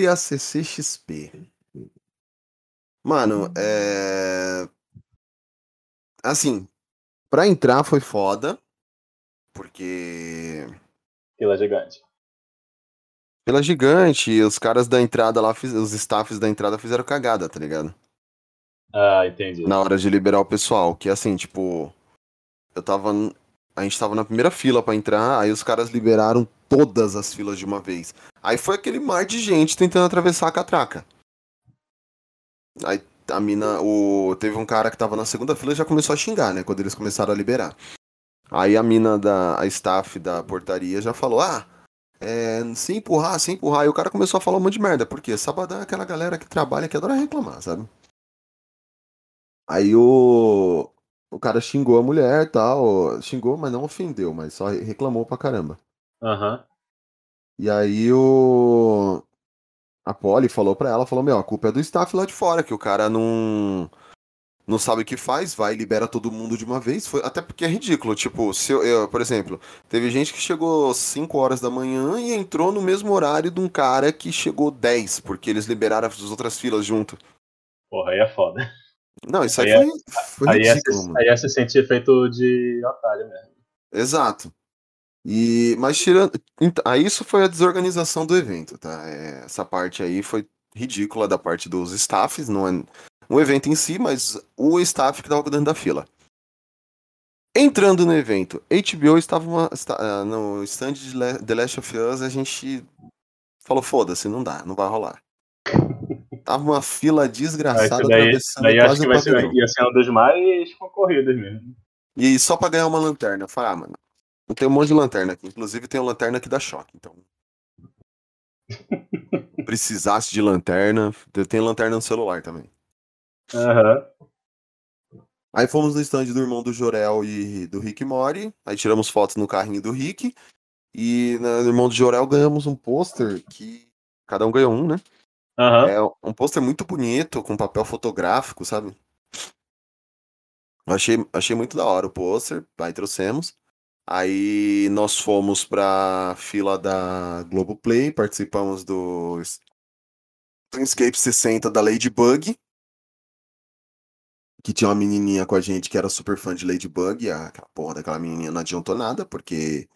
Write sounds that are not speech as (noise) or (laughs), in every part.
sobre a CCXP. Mano, é. Assim, pra entrar foi foda. Porque. Fila gigante. Pela gigante, os caras da entrada lá, os staffs da entrada fizeram cagada, tá ligado? Ah, entendi. Na hora de liberar o pessoal. Que assim, tipo. Eu tava. A gente tava na primeira fila pra entrar, aí os caras liberaram todas as filas de uma vez. Aí foi aquele mar de gente tentando atravessar a catraca. Aí a mina. O... Teve um cara que tava na segunda fila e já começou a xingar, né? Quando eles começaram a liberar. Aí a mina da. A staff da portaria já falou: Ah, é, se empurrar, se empurrar. E o cara começou a falar um monte de merda. Porque sabadão é aquela galera que trabalha que adora reclamar, sabe? Aí o. O cara xingou a mulher e tal. Xingou, mas não ofendeu, mas só reclamou pra caramba. Aham. E aí o. A Polly falou pra ela, falou, meu, a culpa é do staff lá de fora, que o cara não. Não sabe o que faz, vai e libera todo mundo de uma vez. Foi, até porque é ridículo. Tipo, se eu, eu, por exemplo, teve gente que chegou 5 horas da manhã e entrou no mesmo horário de um cara que chegou 10, porque eles liberaram as outras filas junto. Porra, aí é foda. Não, isso aí, Aí é- foi, foi Aí é, ridículo, aí é se sentir feito de otário mesmo. Exato. E, mas tirando. Aí isso foi a desorganização do evento, tá? Essa parte aí foi ridícula da parte dos staffs, não é um evento em si, mas o staff que tava cuidando da fila. Entrando no evento, HBO estava uma- está- ah, no stand de The Last of Us, a gente falou, foda-se, não dá, não vai rolar. Tava uma fila desgraçada daí, atravessando daí acho quase que o vai ser, ia ser um dos mais concorridos mesmo. E só pra ganhar uma lanterna. Eu falei, ah, mano, tem um monte de lanterna aqui. Inclusive tem uma lanterna que dá choque, então. (laughs) Precisasse de lanterna, eu tenho lanterna no celular também. Aham. Aí fomos no stand do irmão do Jorel e do Rick Mori. Aí tiramos fotos no carrinho do Rick. E no irmão do Jorel ganhamos um pôster que. Cada um ganhou um, né? Aham. É um pôster muito bonito, com papel fotográfico, sabe? Eu Achei, achei muito da hora o pôster, aí trouxemos. Aí nós fomos pra fila da Globoplay, participamos do Dreamscape 60 da Ladybug. Que tinha uma menininha com a gente que era super fã de Ladybug. E aquela porra daquela menininha não adiantou nada, porque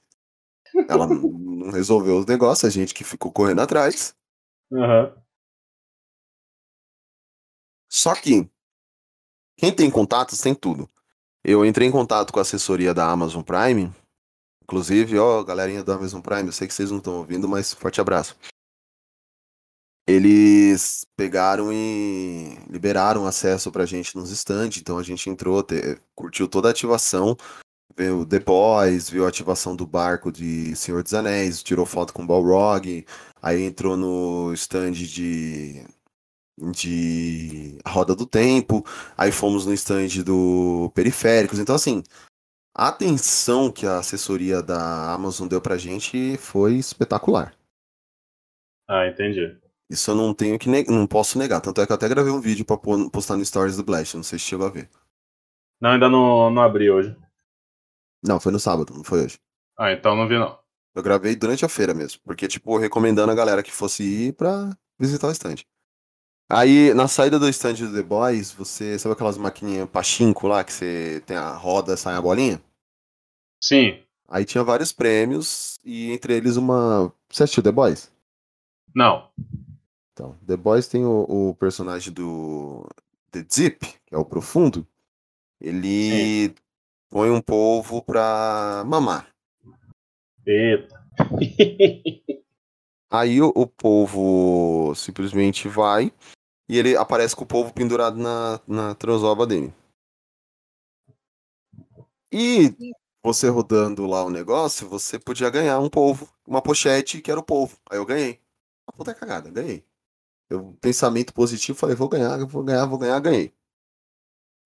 ela (laughs) não- resolveu os negócios, a gente que ficou correndo atrás. Aham. Só que quem tem contatos tem tudo. Eu entrei em contato com a assessoria da Amazon Prime. Inclusive, ó, galerinha da Amazon Prime, eu sei que vocês não estão ouvindo, mas forte abraço. Eles pegaram e liberaram acesso pra gente nos stands, então a gente entrou, te- curtiu toda a ativação, viu The Boys, viu a ativação do barco de Senhor dos Anéis, tirou foto com o Balrog, aí entrou no stand de de Roda do Tempo, aí fomos no stand do Periféricos. Então, assim, a atenção que a assessoria da Amazon deu pra gente foi espetacular. Ah, entendi. Isso eu não tenho que não posso negar. Tanto é que eu até gravei um vídeo pra postar no Stories do Blast, não sei se chegou a ver. Não, ainda não, não abri hoje. Não, foi no sábado, não foi hoje. Ah, então não vi não. Eu gravei durante a feira mesmo, porque, tipo, recomendando a galera que fosse ir pra visitar o stand. Aí, na saída do stand do The Boys, você sabe aquelas maquininhas pachinko lá, que você tem a roda, sai a bolinha? Sim. Aí tinha vários prêmios, e entre eles uma. Você assistiu The Boys? Não. Então, The Boys tem o, o personagem do The Deep, que é o profundo. Ele põe um polvo pra mamar. Eita. (laughs) Aí o, o polvo simplesmente vai e ele aparece com o polvo pendurado na, na transoba dele. E você rodando lá o negócio, você podia ganhar um polvo, uma pochete que era o polvo. Aí eu ganhei. A puta cagada, ganhei. Eu, pensamento positivo, falei, vou ganhar, vou ganhar, vou ganhar, ganhei.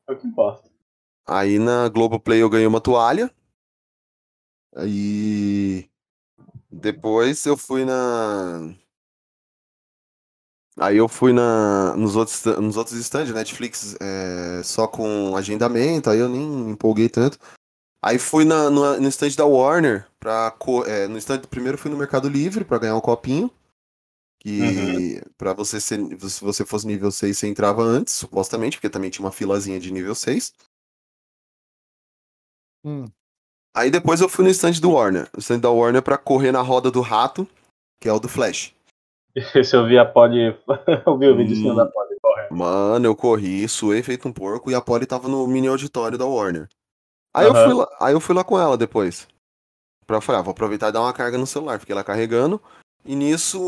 É o que importa. Aí na Globoplay eu ganhei uma toalha. Aí depois eu fui na. Aí eu fui na, nos, outros, nos outros stands, Netflix é, só com agendamento, aí eu nem me empolguei tanto. Aí fui na, no, no stand da Warner, pra, é, no stand primeiro fui no Mercado Livre pra ganhar um copinho. Que pra você ser. Se você fosse nível 6, você entrava antes, supostamente, porque também tinha uma filazinha de nível 6. Hum. Aí depois eu fui no stand do Warner. O stand da Warner pra correr na roda do rato, que é o do Flash. (laughs) Esse eu vi a pod. (laughs) eu vi o vídeo Hum. da pod correndo. Mano, eu corri, suei feito um porco e a Polly tava no mini auditório da Warner. Aí, eu Aham. fui lá, aí eu fui lá com ela depois. Pra falar, ah, vou aproveitar e dar uma carga no celular. Fiquei lá carregando. E nisso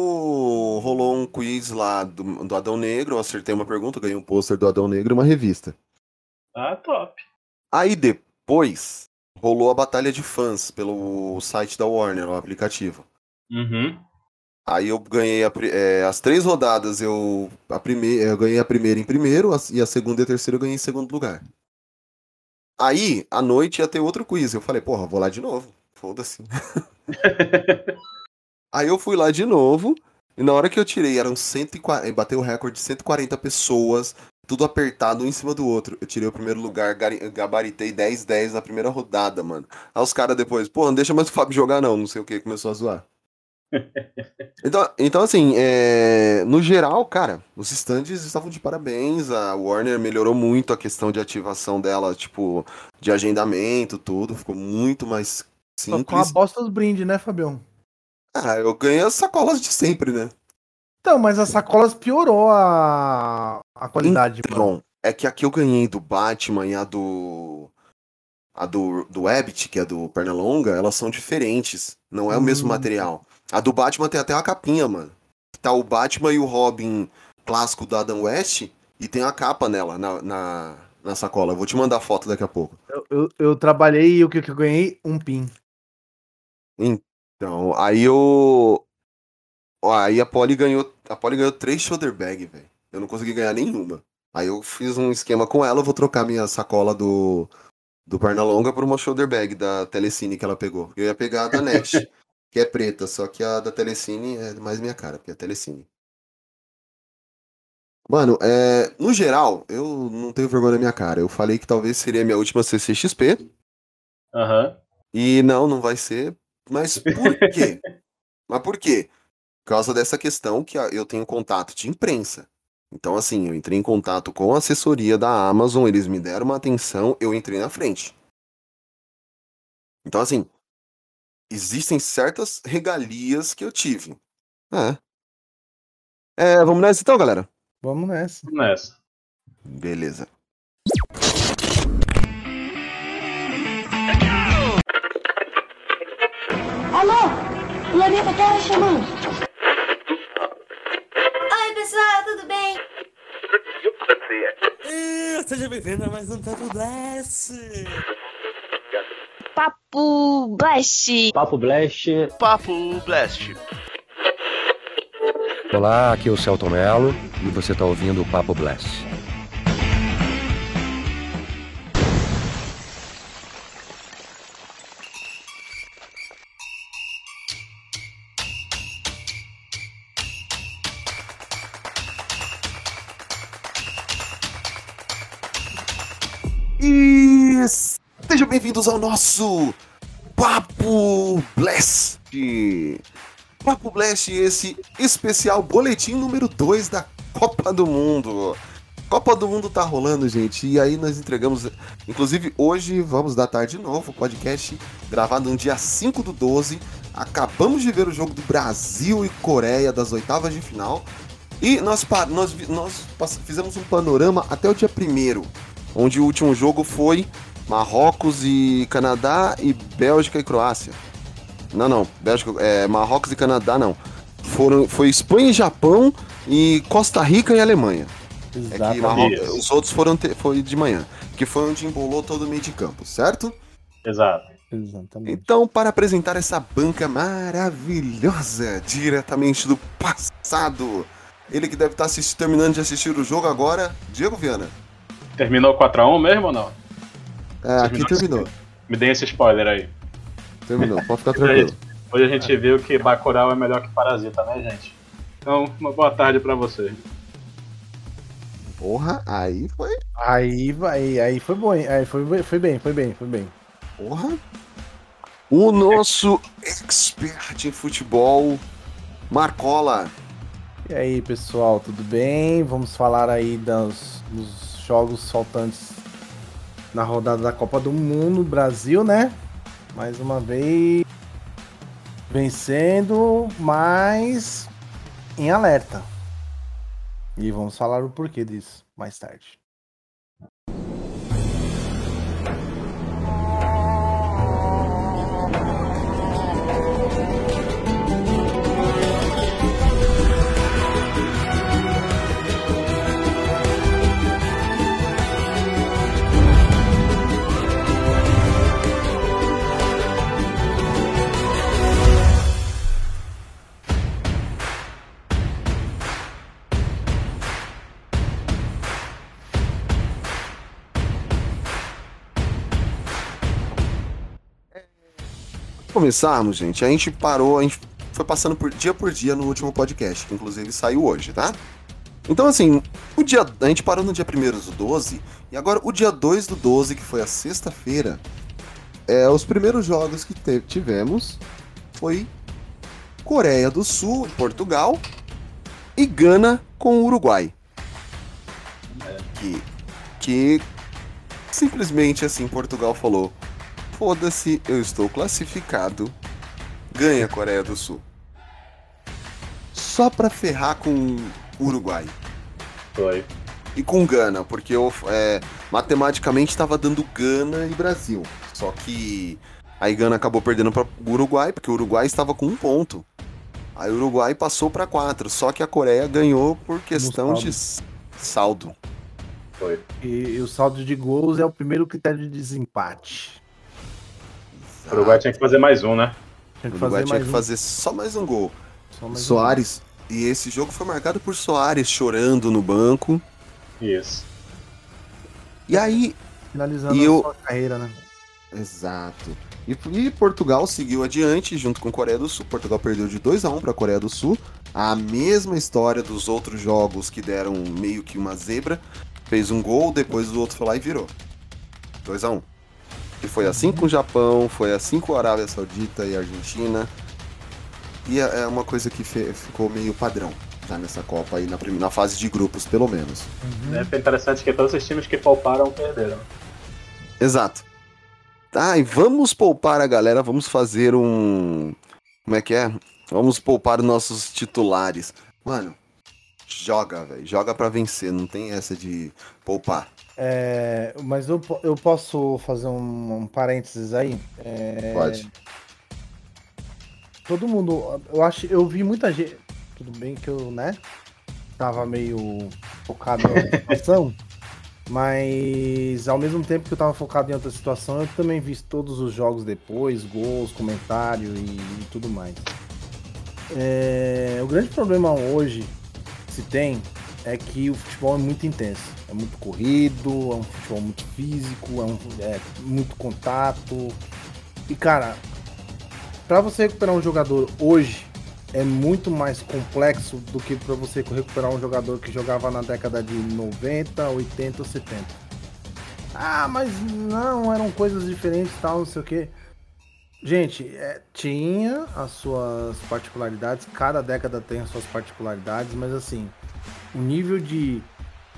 rolou um quiz lá do, do Adão Negro. Eu acertei uma pergunta, ganhei um pôster do Adão Negro e uma revista. Ah, top. Aí depois rolou a batalha de fãs pelo site da Warner, o aplicativo. Uhum. Aí eu ganhei a é, as três rodadas, eu, a primeira, eu ganhei a primeira em primeiro, as- e a segunda e a terceira eu ganhei em segundo lugar. Aí, à noite ia ter outro quiz. Eu falei, porra, vou lá de novo. Foda-se. (laughs) Aí eu fui lá de novo, e na hora que eu tirei, eram 140, bateu o recorde de 140 pessoas, tudo apertado um em cima do outro. Eu tirei o primeiro lugar, gabaritei 10-10 na primeira rodada, mano. Aí os caras depois, pô, não deixa mais o Fábio jogar não, não sei o que, começou a zoar. Então, então assim, é, no geral, cara, os stands estavam de parabéns. A Warner melhorou muito a questão de ativação dela, tipo, de agendamento, tudo. Ficou muito mais Só com a simples. bosta dos brindes, né, Fabião? Ah, eu ganhei as sacolas de sempre, né? Então, mas as sacolas piorou a, a qualidade, mano. Então, é que aqui eu ganhei do Batman e a do. A do, do Abbott, que é do Pernalonga, elas são diferentes. Não é o mesmo Hum. material. A do Batman tem até uma capinha, mano. Tá o Batman e o Robin clássico do Adam West e tem a capa nela, na, na, na sacola. Eu vou te mandar a foto daqui a pouco. Eu, eu, eu trabalhei e o que, eu ganhei? Um pin. Então, aí eu. Ó, aí a Polly ganhou. A Polly ganhou três shoulder bag, velho. Eu não consegui ganhar nenhuma. Aí eu fiz um esquema com ela, eu vou trocar minha sacola do. Do Pernalonga por uma shoulder bag da Telecine que ela pegou. Eu ia pegar a da Next, (laughs) que é preta, só que a da Telecine é mais minha cara, porque é Telecine. Mano, é, no geral, eu não tenho vergonha na minha cara. Eu falei que talvez seria a minha última CCXP. Aham. E não, não vai ser. Mas por quê? (laughs) Mas por quê? Por causa dessa questão que a- eu tenho contato de imprensa. Então, assim, eu entrei em contato com a assessoria da Amazon, eles me deram uma atenção, eu entrei na frente. Então, assim, existem certas regalias que eu tive. É. É, vamos nessa então, galera? Vamos nessa. Vamos nessa. Beleza. Alô? Planeta Terra chamando. Oi, pessoal, tudo bem? Ah, Seja bem-vindo a mais um Tato Blast! Papo Blast. Papo Blast. Papo Blast. Olá, aqui é o Celton Mello e você está ouvindo o Papo Blast. Bem-vindos ao nosso Papo Blast. Papo Blast, esse especial boletim número 2 da Copa do Mundo. Copa do Mundo tá rolando, gente, e aí nós entregamos. Inclusive, hoje vamos datar de novo o podcast gravado no dia 5 do 12. Acabamos de ver o jogo do Brasil e Coreia das oitavas de final. E nós, nós, nós fizemos um panorama até o dia 1 onde o último jogo foi Marrocos e Canadá e Bélgica e Croácia. Não, não, Bélgica, é, Marrocos e Canadá não. Foram, foi Espanha e Japão e Costa Rica e Alemanha. É que Marrocos, Isso. os outros foram te- foi de manhã, que foi onde embolou todo o meio de campo, certo? Exato. Exatamente. Então, para apresentar essa banca maravilhosa, diretamente do passado, ele que deve estar assisti- terminando de assistir o jogo agora, Diego Viana. Terminou 4x1 mesmo ou não? É, aqui terminou. Me dê esse spoiler aí. Terminou, pode ficar tranquilo. Hoje a gente viu que Bacurau é melhor que Parasita, né, gente? Então, uma boa tarde pra você. Porra, aí foi. Aí vai, aí foi bom, hein? Aí foi, bem- foi bem, foi bem, foi bem. Porra. O nosso expert em futebol, Marcola. E aí, pessoal, tudo bem? Vamos falar aí dos, dos jogos faltantes na rodada da Copa do Mundo, Brasil, né? Mais uma vez vencendo, mas em alerta. E vamos falar o porquê disso mais tarde. Começarmos, gente, a gente parou, a gente foi passando por dia por dia no último podcast, que inclusive saiu hoje, tá? Então, assim, o dia, a gente parou no dia 1 do 12, e agora o dia 2 do 12, que foi a sexta-feira, é, os primeiros jogos que te- tivemos foi Coreia do Sul Portugal e Gana com o Uruguai. Que, que simplesmente assim, Portugal falou: foda-se, eu estou classificado, ganha a Coreia do Sul. Só pra ferrar com o Uruguai. Foi. E com Gana, porque eu, é, matematicamente estava dando Gana e Brasil. Só que aí Gana acabou perdendo para o Uruguai, porque o Uruguai estava com um ponto. Aí o Uruguai passou para quatro, só que a Coreia ganhou por questão saldo. de saldo. Foi. E, e o saldo de gols é o primeiro critério de desempate. O Uruguai tinha que fazer mais um, né? Tinha O Uruguai fazer tinha mais que um. fazer só mais um gol. mais um. Soares. E esse jogo foi marcado por Soares chorando no banco. Isso. E aí, Finalizando E a eu- sua carreira, né? Exato. E, e Portugal seguiu adiante junto com Coreia do Sul. Portugal perdeu de 2 a 1 para Coreia do Sul. A mesma história dos outros jogos que deram meio que uma zebra. Fez um gol, depois o outro foi lá e virou. 2 a 1 E foi assim com o Japão, foi assim com a Arábia Saudita e a Argentina. E é é uma coisa que ficou meio padrão já nessa Copa aí, na, na fase de grupos, pelo menos. É interessante que todos os times que pouparam perderam. Exato. Tá, e vamos poupar a galera, vamos fazer um. Como é que é? Vamos poupar os nossos titulares. Mano, joga, velho. Joga pra vencer, não tem essa de poupar. É, mas eu, eu posso fazer um, um parênteses aí? É, Pode. Todo mundo, eu acho, eu vi muita gente. Tudo bem que eu, né? Tava meio focado na outra situação, (laughs) mas ao mesmo tempo que eu tava focado em outra situação, eu também vi todos os jogos depois, gols, comentário e, e tudo mais. É, o grande problema hoje que se tem é que o futebol é muito intenso. É muito corrido, é um futebol muito físico, é, um, é muito contato. E cara, Pra você recuperar um jogador hoje é muito mais complexo do que pra você recuperar um jogador que jogava na década de 90, 80 ou 70. Ah, mas não, eram coisas diferentes tal, não sei o que. Gente, é, tinha as suas particularidades, cada década tem as suas particularidades, mas assim, o nível de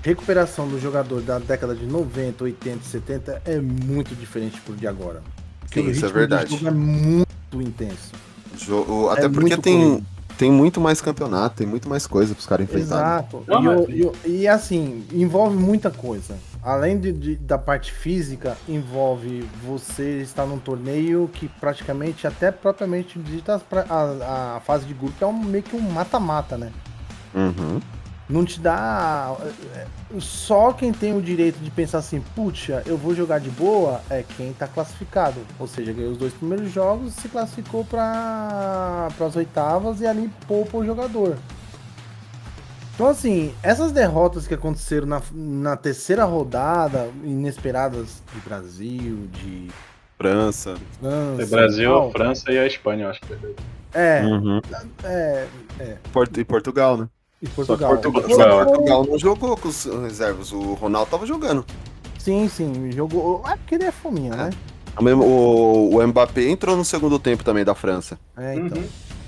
recuperação do jogador da década de 90, 80, 70 é muito diferente pro de agora. Porque Sim, o isso é verdade. jogo é muito intenso. Jo- o- Até É porque tem, corrido. tem muito mais campeonato, tem muito mais coisa pros caras enfrentarem. Exato. Não, e, mas- o- e o- e, assim, envolve muita coisa. Além de, de- da parte física, envolve você estar num torneio que praticamente, até propriamente dita, a, a fase de grupo é um, meio que um mata-mata, né? Uhum. Não te dá. é, Só quem tem o direito de pensar assim, puxa, eu vou jogar de boa, é quem tá classificado. Ou seja, ganhou os dois primeiros jogos, se classificou para as oitavas e ali poupa o jogador. Então, assim, essas derrotas que aconteceram na, na terceira rodada, inesperadas de Brasil, de França. França. Brasil, tal, França e a Espanha, eu acho que foi. É, Uhum. é, Porto- e Portugal, né? E Portugal. Portugal- Portugal- Portugal não jogou com os reservas, o Ronaldo tava jogando. Sim, sim, jogou. É porque ele é fominha, né? O, o, Mbappé entrou no segundo tempo também da França. É, então. Uhum.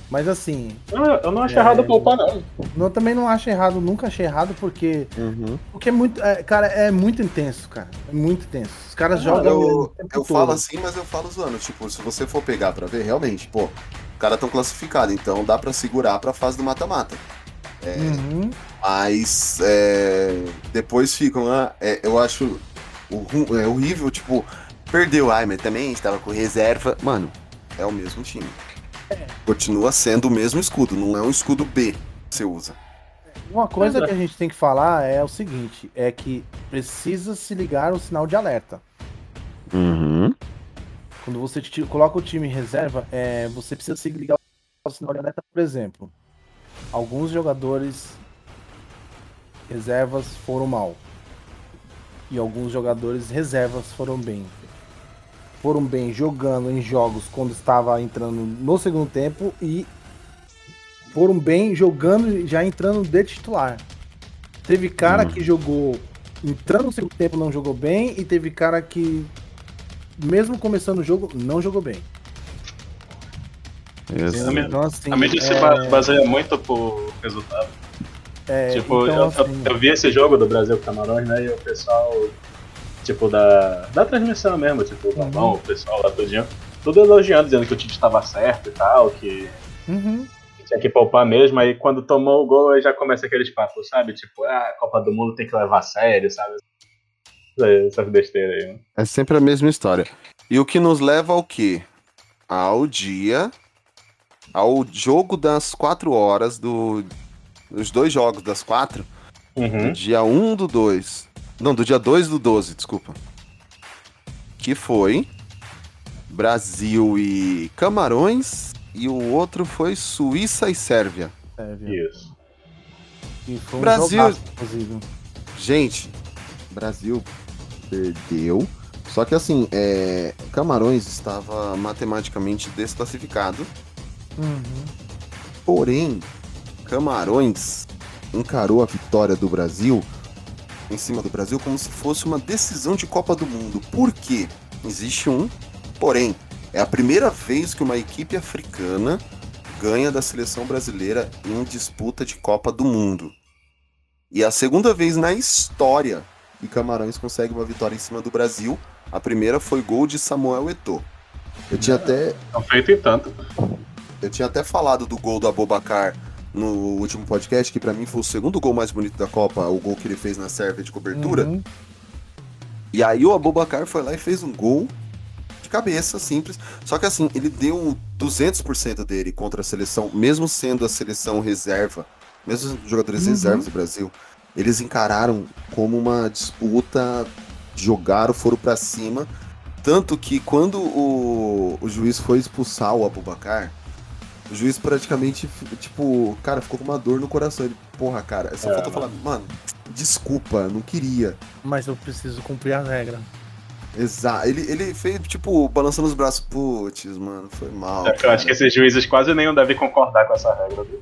Mas assim, Não, eu não acho É. errado poupar, não. Eu também não acho errado, nunca achei errado, porque. Uhum. Porque é muito. é, cara, é muito intenso, cara. É muito intenso. Os caras jogam. o Eu, tempo eu todo. falo assim, mas eu falo zoando. Tipo, se você for pegar pra ver, realmente, pô, os caras estão classificados, então dá pra segurar pra fase do mata-mata. Uhum. Mas é, depois ficam, ah, é, eu acho o é horrível, tipo, perdeu, ai, mas também estava com reserva. Mano, é o mesmo time. Continua sendo o mesmo escudo, não é um escudo B que você usa. Uma coisa é. que a gente tem que falar é o seguinte: é que precisa se ligar o sinal de alerta. Uhum. Quando você coloca o time em reserva, é, você precisa se ligar ao sinal de alerta, por exemplo. Alguns jogadores reservas foram mal. E alguns jogadores reservas foram bem. Foram bem jogando em jogos quando estava entrando no segundo tempo e foram bem jogando e já entrando de titular. Teve cara Hum. que jogou entrando no segundo tempo não jogou bem e teve cara que mesmo começando o jogo não jogou bem. Isso. Então assim, A mídia se é, ba- baseia muito por resultado. é, tipo, então, eu, assim, eu vi esse jogo do Brasil com Camarões, né? E o pessoal, tipo, da, da transmissão mesmo, tipo, o Galvão, o pessoal lá tudinho, tudo elogiando, dizendo que o time estava certo e tal, que uhum. tinha que poupar mesmo. Aí quando tomou o gol, aí já começa aqueles papos, sabe? Tipo, ah, a Copa do Mundo tem que levar a sério, sabe? Essas besteiras aí, né? É sempre a mesma história. E o que nos leva ao quê? Ao dia. Ao jogo das 4 horas do. Os dois jogos das 4. Do Uhum. dia 1 do 2. Não, do dia 2 do 12, desculpa. Que foi Brasil e Camarões. E o outro foi Suíça e Sérvia. Viu? Isso. E foi um Brasil- jogaço. Gente, Brasil perdeu. Só que assim, é, Camarões estava matematicamente desclassificado. Uhum. Porém, Camarões encarou a vitória do Brasil em cima do Brasil como se fosse uma decisão de Copa do Mundo. Por quê? Existe um, porém, é a primeira vez que uma equipe africana ganha da seleção brasileira em disputa de Copa do Mundo. E é a segunda vez na história que Camarões consegue uma vitória em cima do Brasil. A primeira foi gol de Samuel Eto'o. Eu tinha até Não feito em tanto. Eu tinha até falado do gol do Abobacar no último podcast, que pra mim foi o segundo gol mais bonito da Copa, o gol que ele fez na Sérvia de cobertura. Uhum. E aí o Abobacar foi lá e fez um gol de cabeça, simples. Só que assim, ele deu 200% dele contra a seleção, mesmo sendo a seleção reserva, mesmo os jogadores Uhum. reservas do Brasil, eles encararam como uma disputa, jogaram, foram pra cima. Tanto que quando o, o juiz foi expulsar o Abobacar, o juiz praticamente, tipo, cara, ficou com uma dor no coração. Ele, porra, cara, só É, faltou falar, mano, desculpa, não queria. Mas eu preciso cumprir a regra. Exato. Ele, ele fez, tipo, balançando os braços. Putz, mano, foi mal. É que eu acho que esses juízes quase nenhum devem concordar com essa regra. viu?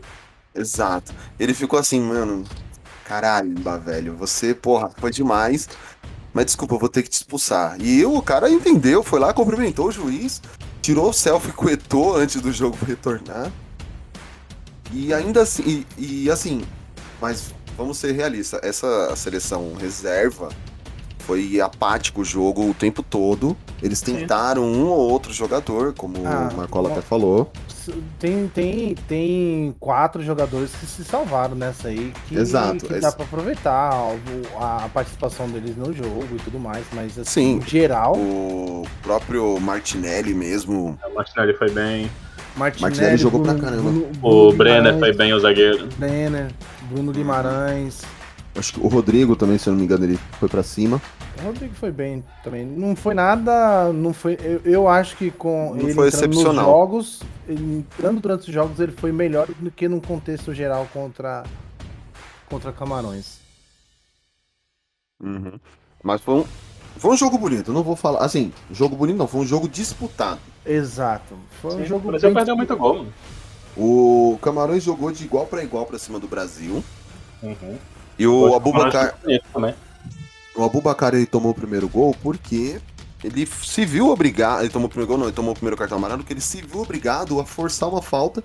Exato. Ele ficou assim, mano. Caralho, velho. Você, porra, foi demais. Mas desculpa, eu vou ter que te expulsar. E o cara entendeu, foi lá, cumprimentou o juiz, tirou o selfie com o Eto'o antes do jogo retornar. E ainda assim, e, e assim, mas vamos ser realistas, essa seleção reserva foi apático o jogo o tempo todo. Eles tentaram um ou outro jogador, como Ah, o Marcola bom. até falou. Tem, tem, tem quatro jogadores que se salvaram nessa aí. Que, Exato, que dá pra aproveitar o- a participação deles no jogo e tudo mais. Mas assim, Sim. em geral, O próprio Martinelli mesmo. O Martinelli foi bem. Martinelli, Martinelli jogou pra caramba. O Bruno Brenner Guimarães, foi bem o zagueiro. Brenner, Bruno Guimarães. Acho que o Rodrigo também, se eu não me engano, ele foi pra cima. O Rodrigo foi bem também. Não foi nada. Não foi. Eu, eu acho que com Não ele foi entrando nos excepcional. jogos, ele entrando durante os jogos, ele foi melhor do que num contexto geral contra contra Camarões. Uhum. Mas foi um, foi um jogo bonito, não vou falar. Assim, jogo bonito não, foi um jogo disputado. Exato. Foi um Sim, jogo o Brasil bem perdeu muito gol. O Camarões jogou de igual pra igual pra cima do Brasil. Uhum. E o Abubacar. O Abubacar ele tomou o primeiro gol porque ele se viu obrigado. Ele tomou o primeiro gol, não, ele tomou o primeiro cartão amarelo, porque ele se viu obrigado a forçar uma falta,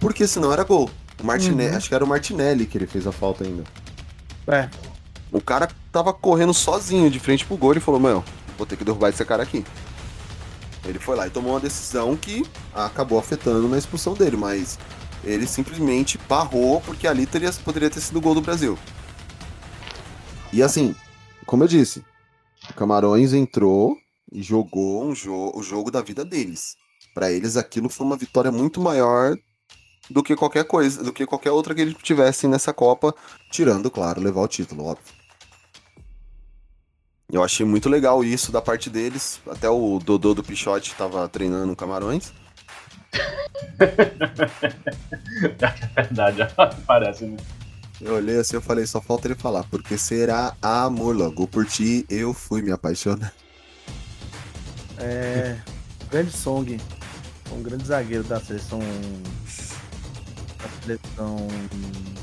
porque senão era gol. O Martinelli, Uhum. acho que era o Martinelli que ele fez a falta ainda. É. O cara tava correndo sozinho de frente pro gol e falou: Mano, vou ter que derrubar esse cara aqui. Ele foi lá e tomou uma decisão que acabou afetando na expulsão dele, mas ele simplesmente barrou porque ali teria, poderia ter sido o gol do Brasil. E assim, como eu disse, o Camarões entrou e jogou um jo o jogo da vida deles. Pra eles aquilo foi uma vitória muito maior do que qualquer coisa, do que qualquer outra que eles tivessem nessa Copa, tirando, claro, levar o título, óbvio. Eu achei muito legal isso da parte deles. Até o Dodô do Pichote tava treinando Camarões. (laughs) É verdade, (laughs) parece, né? Eu olhei assim, eu falei, só falta ele falar, porque será amor logo. Por ti eu fui me apaixonar. É. Grande Song. Um grande zagueiro da seleção. Da seleção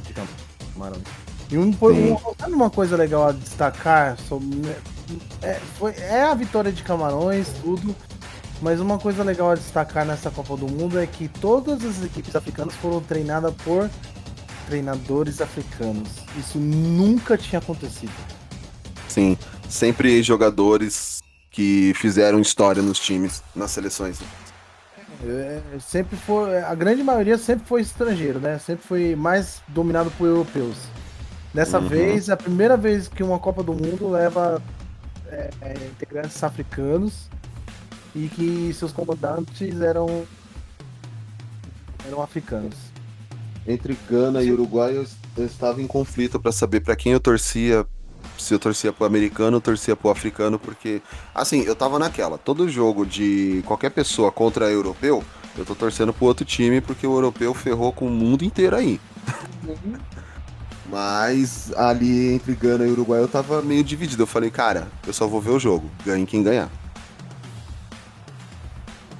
de Camarões. E um, um, uma coisa legal a destacar sobre. É, foi, é a vitória de Camarões, tudo. Mas uma coisa legal a destacar nessa Copa do Mundo é que todas as equipes africanas foram treinadas por treinadores africanos. Isso nunca tinha acontecido. Sim, sempre jogadores que fizeram história nos times, nas seleções. É, sempre foi. A grande maioria sempre foi estrangeiro, né? Sempre foi mais dominado por europeus. Dessa Uhum. vez, é a primeira vez que uma Copa do Mundo leva é, é, integrantes africanos e que seus comandantes eram eram africanos. Entre Gana e Uruguai eu, eu estava em conflito pra saber pra quem eu torcia. Se eu torcia pro americano, eu torcia pro africano, porque. Assim, eu tava naquela. Todo jogo de qualquer pessoa contra europeu, eu tô torcendo pro outro time, porque o europeu ferrou com o mundo inteiro aí. (laughs) Mas ali entre Gana e Uruguai eu tava meio dividido. Eu falei, cara, eu só vou ver o jogo. Ganhe quem ganhar.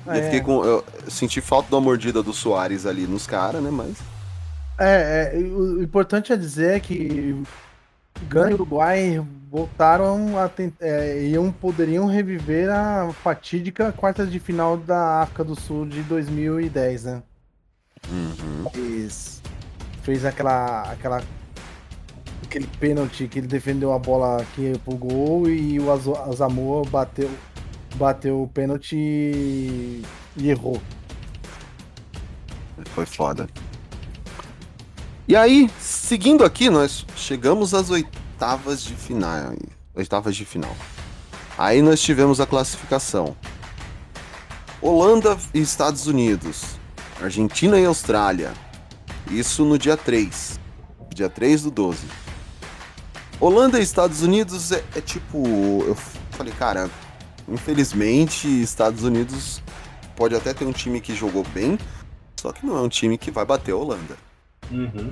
E eu É. com. Eu senti falta da mordida do Soares ali nos caras, né? Mas. É, é, o, importante é dizer que Gana e Uruguai voltaram a tent- é, iam, poderiam reviver a fatídica quarta de final da África do Sul de 2010, né? Uhum. Fez, fez aquela, aquela aquele pênalti que ele defendeu a bola aqui pro gol e o Azamoa bateu bateu o pênalti e errou. Foi foda. E aí, seguindo aqui, nós chegamos às oitavas de final. Oitavas de final. Aí nós tivemos a classificação. Holanda e Estados Unidos. Argentina e Austrália. Isso no dia 3. Dia 3 do 12. Holanda e Estados Unidos é, é tipo. Eu falei, cara, infelizmente, Estados Unidos pode até ter um time que jogou bem, só que não é um time que vai bater a Holanda. Uhum.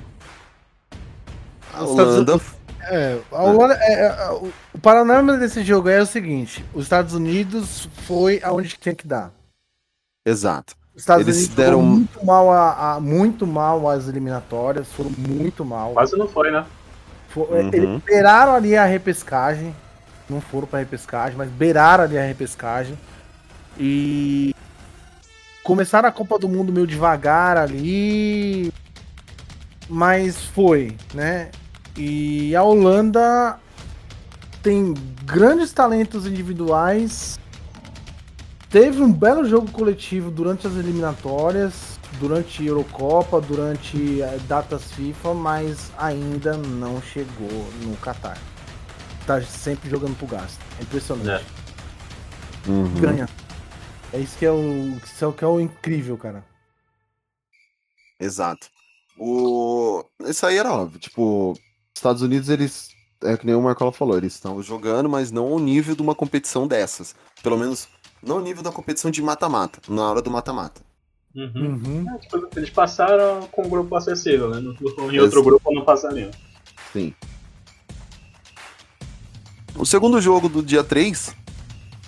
A Os Estados Holanda. É, a Holanda- é, é, o- o panorama desse jogo é o seguinte: os Estados Unidos foi aonde tinha que dar. Exato. Os Estados Eles Unidos deram- foram muito mal, a, a- muito mal as eliminatórias, foram muito mal. Quase não foi, né? For- Uhum. Eles beiraram ali a repescagem, não foram pra repescagem, mas beiraram ali a repescagem. E começaram a Copa do Mundo meio devagar ali, mas foi, né? E a Holanda tem grandes talentos individuais. Teve um belo jogo coletivo durante as eliminatórias, durante a Eurocopa, durante eh, datas FIFA, mas ainda não chegou no Qatar. Tá sempre jogando pro gasto. É impressionante. Uhum. Ganha. É isso que é o, isso é o que é o incrível, cara. Exato. O... Isso aí era óbvio. Tipo, Estados Unidos, eles. É que nem o Marcola falou, eles estão jogando, mas não ao nível de uma competição dessas. Pelo menos não ao nível da competição de mata-mata, na hora do mata-mata. Uhum. Uhum. É, tipo, eles passaram com um grupo acessível, né? Em outro Ex- grupo não passariam. Sim. O segundo jogo do dia 3,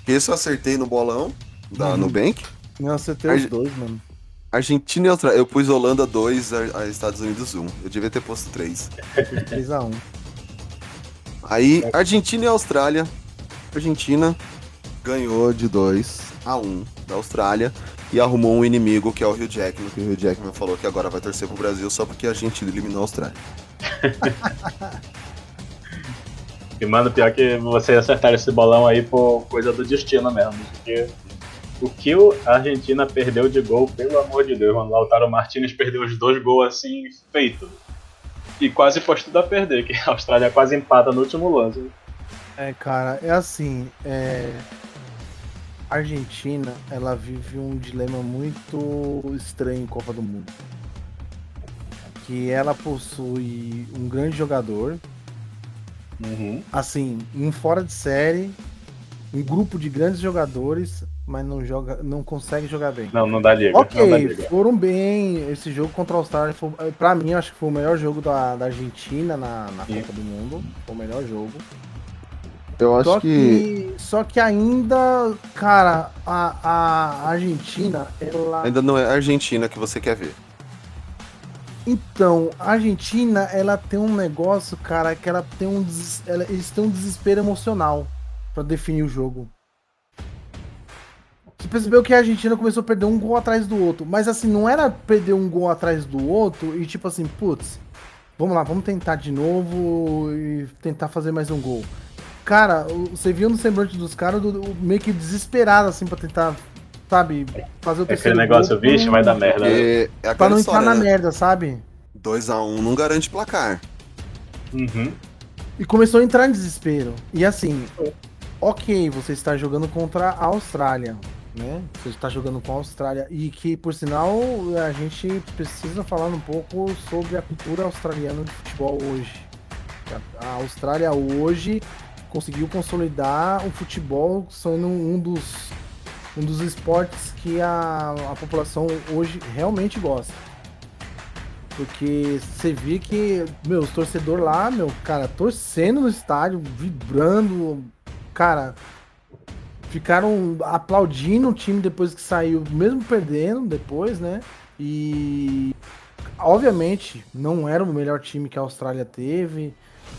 esse eu acertei no bolão da Uhum. Nubank. Não, você tem Arge- os dois, mano. Argentina e Austrália. Eu pus Holanda 2, a, a Estados Unidos 1. Eu devia ter posto 3. 3x1. Aí, Argentina e Austrália. Argentina ganhou de 2 a 1 da Austrália. e arrumou um inimigo que é o Hugh Jackman, que o Hugh Jackman falou que agora vai torcer pro Brasil só porque a gente eliminou a Austrália. (laughs) E, mano, pior que vocês acertaram esse bolão aí por coisa do destino mesmo. Porque o que a Argentina perdeu de gol, pelo amor de Deus, mano. Lautaro Martinez perdeu os dois gols assim, feito. E quase pôs tudo a perder, que a Austrália quase empata no último lance. É, cara, é assim, é... A Argentina, ela vive um dilema muito estranho em Copa do Mundo. Que ela possui um grande jogador, Uhum. assim, um fora de série, um grupo de grandes jogadores, mas não joga, não consegue jogar bem. Não, não dá liga. não dá Ok, liga. foram bem. Esse jogo contra a Austrália, foi, pra mim, acho que foi o melhor jogo da, da Argentina na, na Sim. Copa do Mundo. Foi o melhor jogo. Eu acho Só que que, só que ainda, cara, a, a Argentina, ela. ainda não é a Argentina que você quer ver. Então, a Argentina, ela tem um negócio, cara, que ela tem um. des- ela- eles têm um desespero emocional pra definir o jogo. Você percebeu que a Argentina começou a perder um gol atrás do outro. Mas assim, não era perder um gol atrás do outro e tipo assim, putz, vamos lá, vamos tentar de novo e tentar fazer mais um gol. Cara, o- você viu no semblante dos caras do- do- meio que desesperado, assim, pra tentar, sabe, fazer o Aquele terceiro negócio, gol vixe, vai dar merda. né? Porque é Pra não entrar história, na né? merda, sabe? 2x1 não garante placar. Uhum. E começou a entrar em desespero. E assim, ok, você está jogando contra a Austrália, né? Você está jogando com a Austrália. E que, por sinal, a gente precisa falar um pouco sobre a cultura australiana de futebol hoje. A- A Austrália hoje conseguiu consolidar o futebol sendo um dos, um dos esportes que a, a população hoje realmente gosta. Porque você vê que, meu, os torcedores lá, meu, cara, torcendo no estádio, vibrando, cara, ficaram aplaudindo o time depois que saiu, mesmo perdendo depois, né? E obviamente não era o melhor time que a Austrália teve,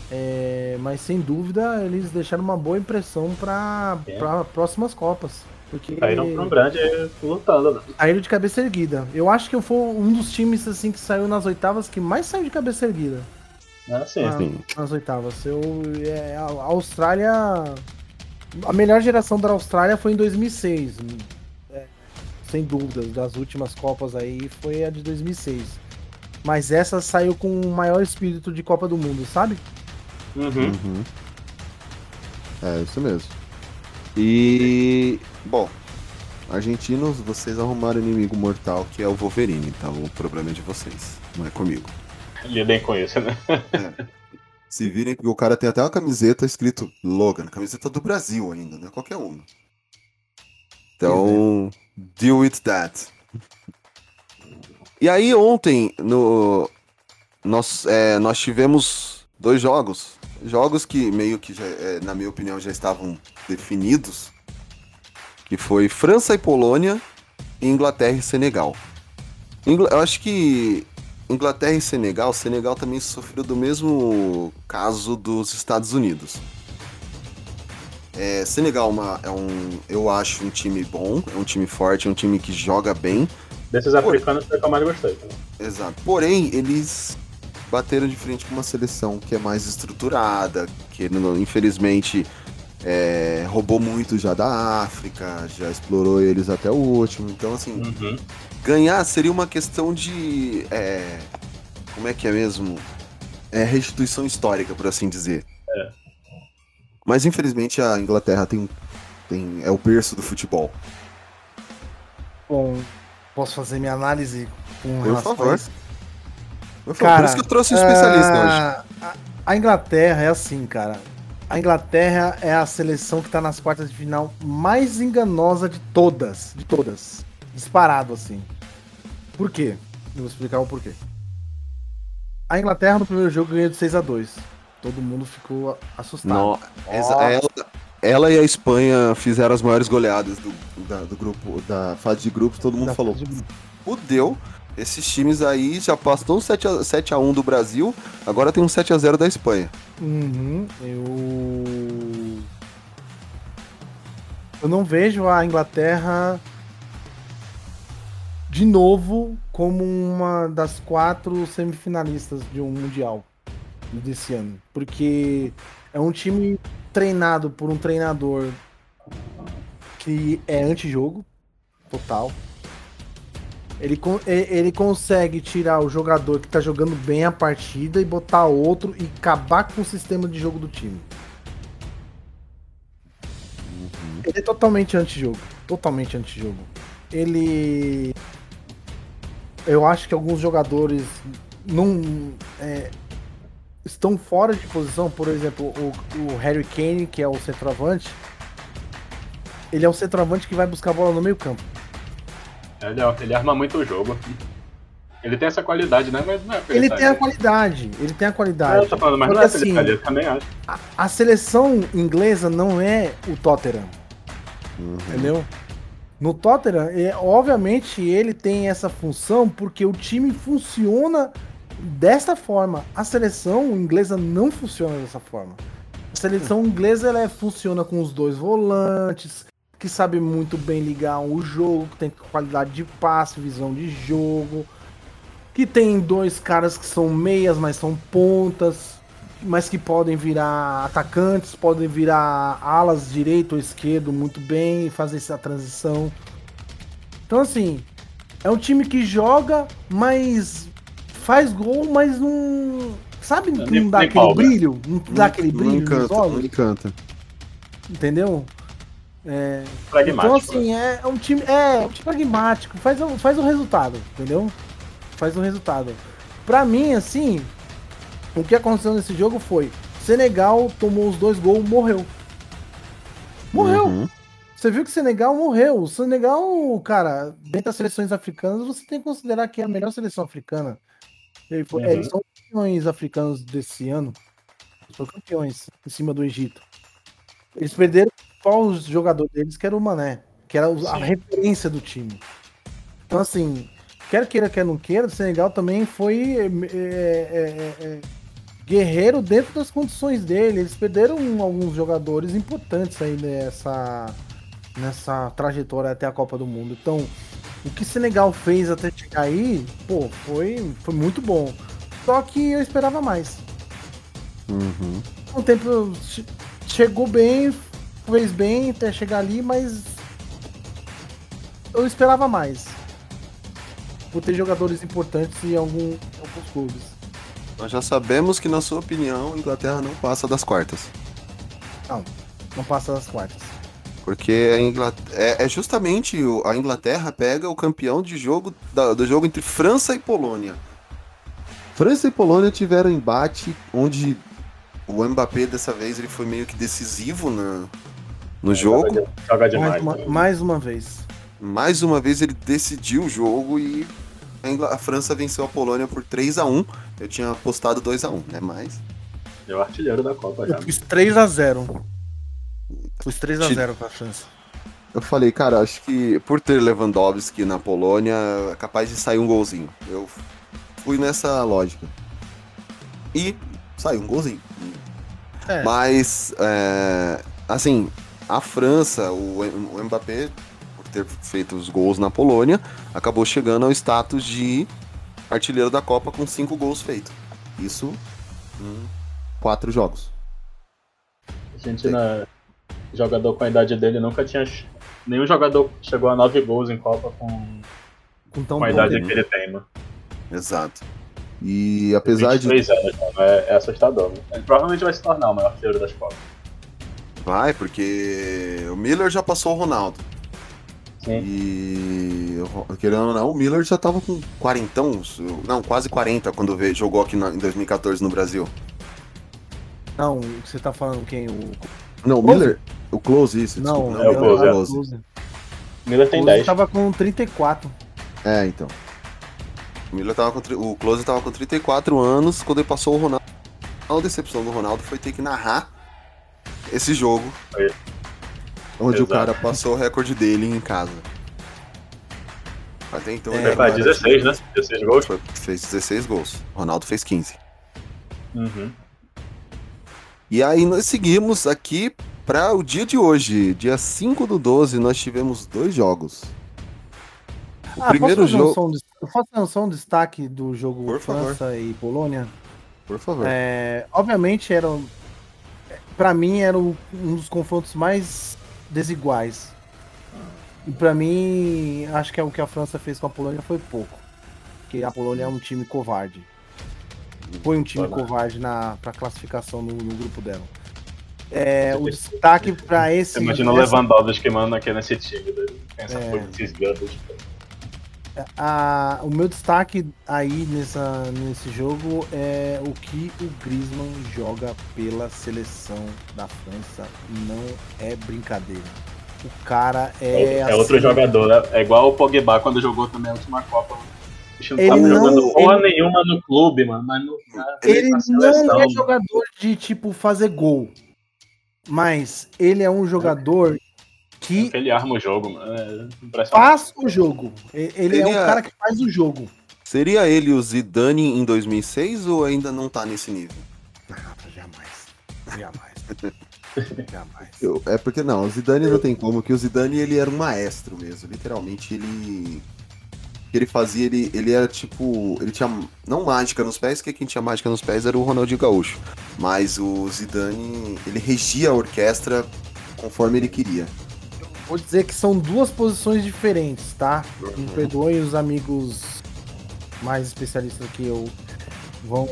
é, mas sem dúvida eles deixaram uma boa impressão para É. próximas Copas. Porque Saíram pra um grande lutando. né? saíram de cabeça erguida. Eu acho que eu fui um dos times assim que saiu nas oitavas que mais saiu de cabeça erguida Ah, sim. Ah. Sim. nas oitavas. Eu, é, a Austrália. A melhor geração da Austrália foi em 2006. É, sem dúvidas, das últimas Copas aí foi a de 2006. Mas essa saiu com o maior espírito de Copa do Mundo, sabe? Uhum. Uhum. É, isso mesmo. E. Bom, argentinos, vocês arrumaram inimigo mortal que é o Wolverine, então o problema é de vocês, não é comigo. Lidem com isso, né? Se virem que o cara tem até uma camiseta escrito Logan, camiseta do Brasil ainda, não é qualquer uma. Então, deal with that. E aí ontem no nós, é, nós tivemos dois jogos, jogos que meio que já, é, na minha opinião já estavam definidos, que foi França e Polônia e Inglaterra e Senegal. Ingl- Eu acho que Inglaterra e Senegal, Senegal também sofreu do mesmo caso dos Estados Unidos. É, Senegal é uma- é um, eu acho um time bom, é um time forte, é um time que joga bem, Desses africanos foi o que eu mais gostei. Exato. Porém, eles bateram de frente com uma seleção que é mais estruturada, que infelizmente é, roubou muito já da África, já explorou eles até o último. Então, assim, Uhum. Ganhar seria uma questão de. é, como é que é mesmo? É restituição histórica, por assim dizer. É. Mas infelizmente a Inglaterra tem, tem é o berço do futebol. Bom, posso fazer minha análise com Por relação a favor. isso? Por Cara, isso que eu trouxe um especialista hoje. Ah, A, a Inglaterra é assim, cara. A Inglaterra é a seleção que tá nas quartas de final mais enganosa de todas. De todas. Disparado, assim. Por quê? Eu vou explicar o porquê. A Inglaterra no primeiro jogo ganhou de 6 a 2 Todo mundo ficou assustado. Exa- ela, ela e a Espanha fizeram as maiores goleadas do, da- do grupo, da fase de grupos, todo mundo Da falou. Fudeu. Esses times aí já passou um 7x1 do Brasil, agora tem um 7x0 da Espanha. Uhum, eu. Eu não vejo a Inglaterra de novo como uma das quatro semifinalistas de um mundial desse ano, porque é um time treinado por um treinador que é antijogo total. Ele, ele consegue tirar o jogador que tá jogando bem a partida e botar outro e acabar com o sistema de jogo do time. Ele é totalmente antijogo. Totalmente antijogo. Ele. Eu acho que alguns jogadores não. é, estão fora de posição. Por exemplo, o, o Harry Kane, que é o centroavante. Ele é o centroavante que vai buscar a bola no meio campo. Ele, ele arma muito o jogo. Ele tem essa qualidade, né? Mas não é Ele tem a qualidade. Ele tem a É, qualidade. eu tô falando, mas Porque não é assim, eu também acho. a, a seleção inglesa não é o Tottenham. Uhum. Entendeu? No Tottenham, é, obviamente, ele tem essa função porque o time funciona dessa forma. A seleção inglesa não funciona dessa forma. A seleção inglesa ela é- funciona com os dois volantes, que sabe muito bem ligar o jogo, que tem qualidade de passe, visão de jogo, que tem dois caras que são meias, mas são pontas, mas que podem virar atacantes, podem virar alas direito ou esquerdo muito bem e fazer essa transição. Então assim, é um time que joga, mas faz gol, mas não. Sabe, não, Nem- dá nem aquele palma. brilho? Não dá aquele Não brilho nos encanta, não encanta. Entendeu? É, Pragmático. então, assim, é, é um time. É, é um time pragmático. Faz, o- faz o resultado, entendeu? Faz o resultado. Pra mim, assim, o que aconteceu nesse jogo foi: Senegal tomou os dois gols, morreu. Morreu. Uhum. Você viu que Senegal morreu. O Senegal, cara, dentre as seleções africanas, você tem que considerar que é a melhor seleção africana. Ele foi- Uhum. Eles são campeões africanos desse ano. São campeões em cima do Egito. Eles perderam qual o jogador deles, que era o Mané, que era a referência do time. Então, assim, quer queira, quer não queira, o Senegal também foi é, é, é, é, guerreiro dentro das condições dele. Eles perderam alguns jogadores importantes aí nessa, nessa trajetória até a Copa do Mundo. Então, o que Senegal fez até chegar aí, pô, foi, foi muito bom. Só que eu esperava mais. Uhum. O tempo che- chegou bem, fez bem até chegar ali, mas eu esperava mais. Por ter jogadores importantes em algum, em alguns clubes. Nós já sabemos que, na sua opinião, a Inglaterra não passa das quartas. Não passa das quartas. Porque a Inglaterra, é, é justamente o- a Inglaterra pega o campeão de jogo da- do jogo entre França e Polônia. França e Polônia tiveram embate onde o Mbappé dessa vez ele foi meio que decisivo na, no jogo. Joga, de- joga Mais demais. uma, né? mais uma vez. Mais uma vez ele decidiu o jogo e a, Ingla- a França venceu a Polônia por 3 a 1 Eu tinha apostado 2 a 1 né? Mas É o artilheiro da Copa já. Eu fiz 3x0. Fiz 3x0 pra França. eu falei, cara, acho que por ter Lewandowski na Polônia, é capaz de sair um golzinho. Eu fui nessa lógica. E saiu um golzinho. É. Mas, é, assim, a França, o, o Mbappé, ter feito os gols na Polônia, acabou chegando ao status de artilheiro da Copa com cinco gols feitos. Isso em quatro jogos. A Argentina, jogador com a idade dele, nunca tinha. Nenhum jogador chegou a nove gols em Copa com, Com tão com a idade tempo. que ele tem, mano. Exato. E apesar de. 23 anos, mano. É, é assustador. Ele provavelmente vai se tornar o maior artilheiro das Copas. Vai, porque o Miller já passou o Ronaldo. Sim. E querendo ou não, o Miller já tava com quarentão, não, quase 40 quando veio, jogou aqui na- em 2014 no Brasil. Não, você tá falando quem? O... Não, o Close? Miller, o Close, isso. Não, desculpa, é o não, Close, é. Close. Miller tem Close 10. tava com 34. É, então. O Miller tava com, o Close tava com 34 anos quando ele passou o Ronaldo. A decepção do Ronaldo foi ter que narrar esse jogo. Onde o Exato. cara passou o recorde dele em casa. Até então É, ele pra era- 16, né? 16 gols. Foi- fez 16 gols. O Ronaldo fez 15. Uhum. E aí nós seguimos aqui para o dia de hoje. Dia 5 do 12, nós tivemos dois jogos. Ah, primeiro posso jogo- Um de- eu posso um destaque do jogo Por favor. França e Polônia? Por favor. É, obviamente era para mim era o- um dos confrontos mais desiguais. E pra mim, acho que é o que a França fez com a Polônia foi pouco. Porque a Polônia é um time covarde. Foi um time covarde na pra classificação no, no grupo dela. É, o destaque pra esse imagina o essa- Lewandowski manda aqui nesse time. né? Pensa, É. pô, esses gatos. A- o meu destaque aí nessa, nesse jogo é o que o Griezmann joga pela seleção da França. Não é brincadeira. O cara é. É, outro assim, jogador, né? É igual o Pogba quando jogou também a última Copa. A gente não Ele não- jogando porra ele- nenhuma no clube, mano. Mas no, Ele não seleção, é jogador de tipo fazer gol. Mas ele é um jogador que Ele arma o jogo, mano. É faz o jogo. Ele é um Seria- cara que faz o jogo. Seria ele o Zidane em 2006 ou ainda não tá nesse nível? Ah, jamais. Jamais. (laughs) Jamais. Eu- é porque não, o Zidane não tem como, que o Zidane ele era um maestro mesmo, literalmente ele o que ele fazia, ele, ele era tipo, ele tinha não mágica nos pés, porque quem tinha mágica nos pés era o Ronaldinho Gaúcho, mas o Zidane, ele regia a orquestra conforme ele queria. Vou dizer que são duas posições diferentes, tá? Me perdoem os amigos mais especialistas que eu vão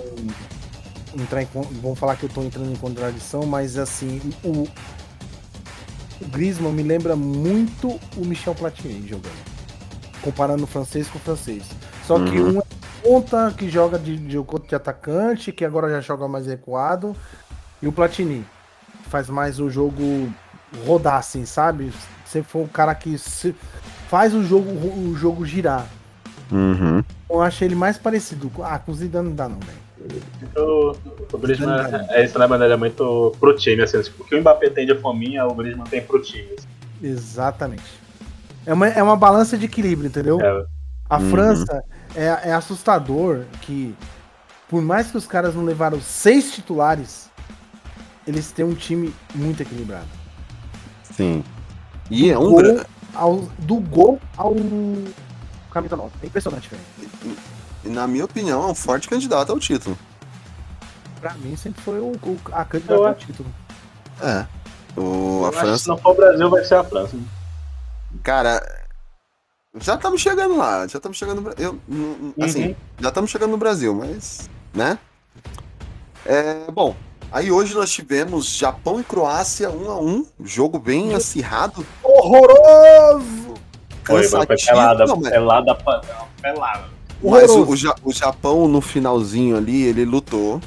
entrar em, vão falar que eu tô entrando em contradição, mas assim, o, o Griezmann me lembra muito o Michel Platini jogando. Comparando o francês com o francês. Só que Uhum. um é ponta que joga de, de, de atacante, que agora já joga mais recuado, e o Platini faz mais o jogo rodar assim, sabe? Você for o cara que se- faz o jogo, o jogo girar. Uhum. Eu acho ele mais parecido. Ah, com o Zidane não dá não, velho. O, o Griezmann é, isso, né, mano? Ele é muito pro time, assim. O que o Mbappé tem de fominha, o Griezmann tem pro time. assim. Exatamente. É uma, é uma balança de equilíbrio, entendeu? É, A Uhum. França é, é assustador que, por mais que os caras não levaram seis titulares, eles têm um time muito equilibrado. Sim. E é um Gol ao- do gol ao camisa 9. É impressionante, velho. e, na minha opinião, é um forte candidato ao título. Pra mim sempre foi o, o- a Eu candidata ao acho- título. É. O, eu a acho que França se não for o Brasil, vai ser a França. né? Cara, já estamos chegando lá, já estamos chegando no eu Assim, Uhum. já estamos chegando no Brasil, mas. Né? É, bom, aí hoje nós tivemos Japão e Croácia 1 a 1 jogo bem acirrado. Horroroso! Foi, foi pelada, Não, mas- pelada, pelada. Mas o, Horroroso. o o Japão, no finalzinho ali, ele lutou.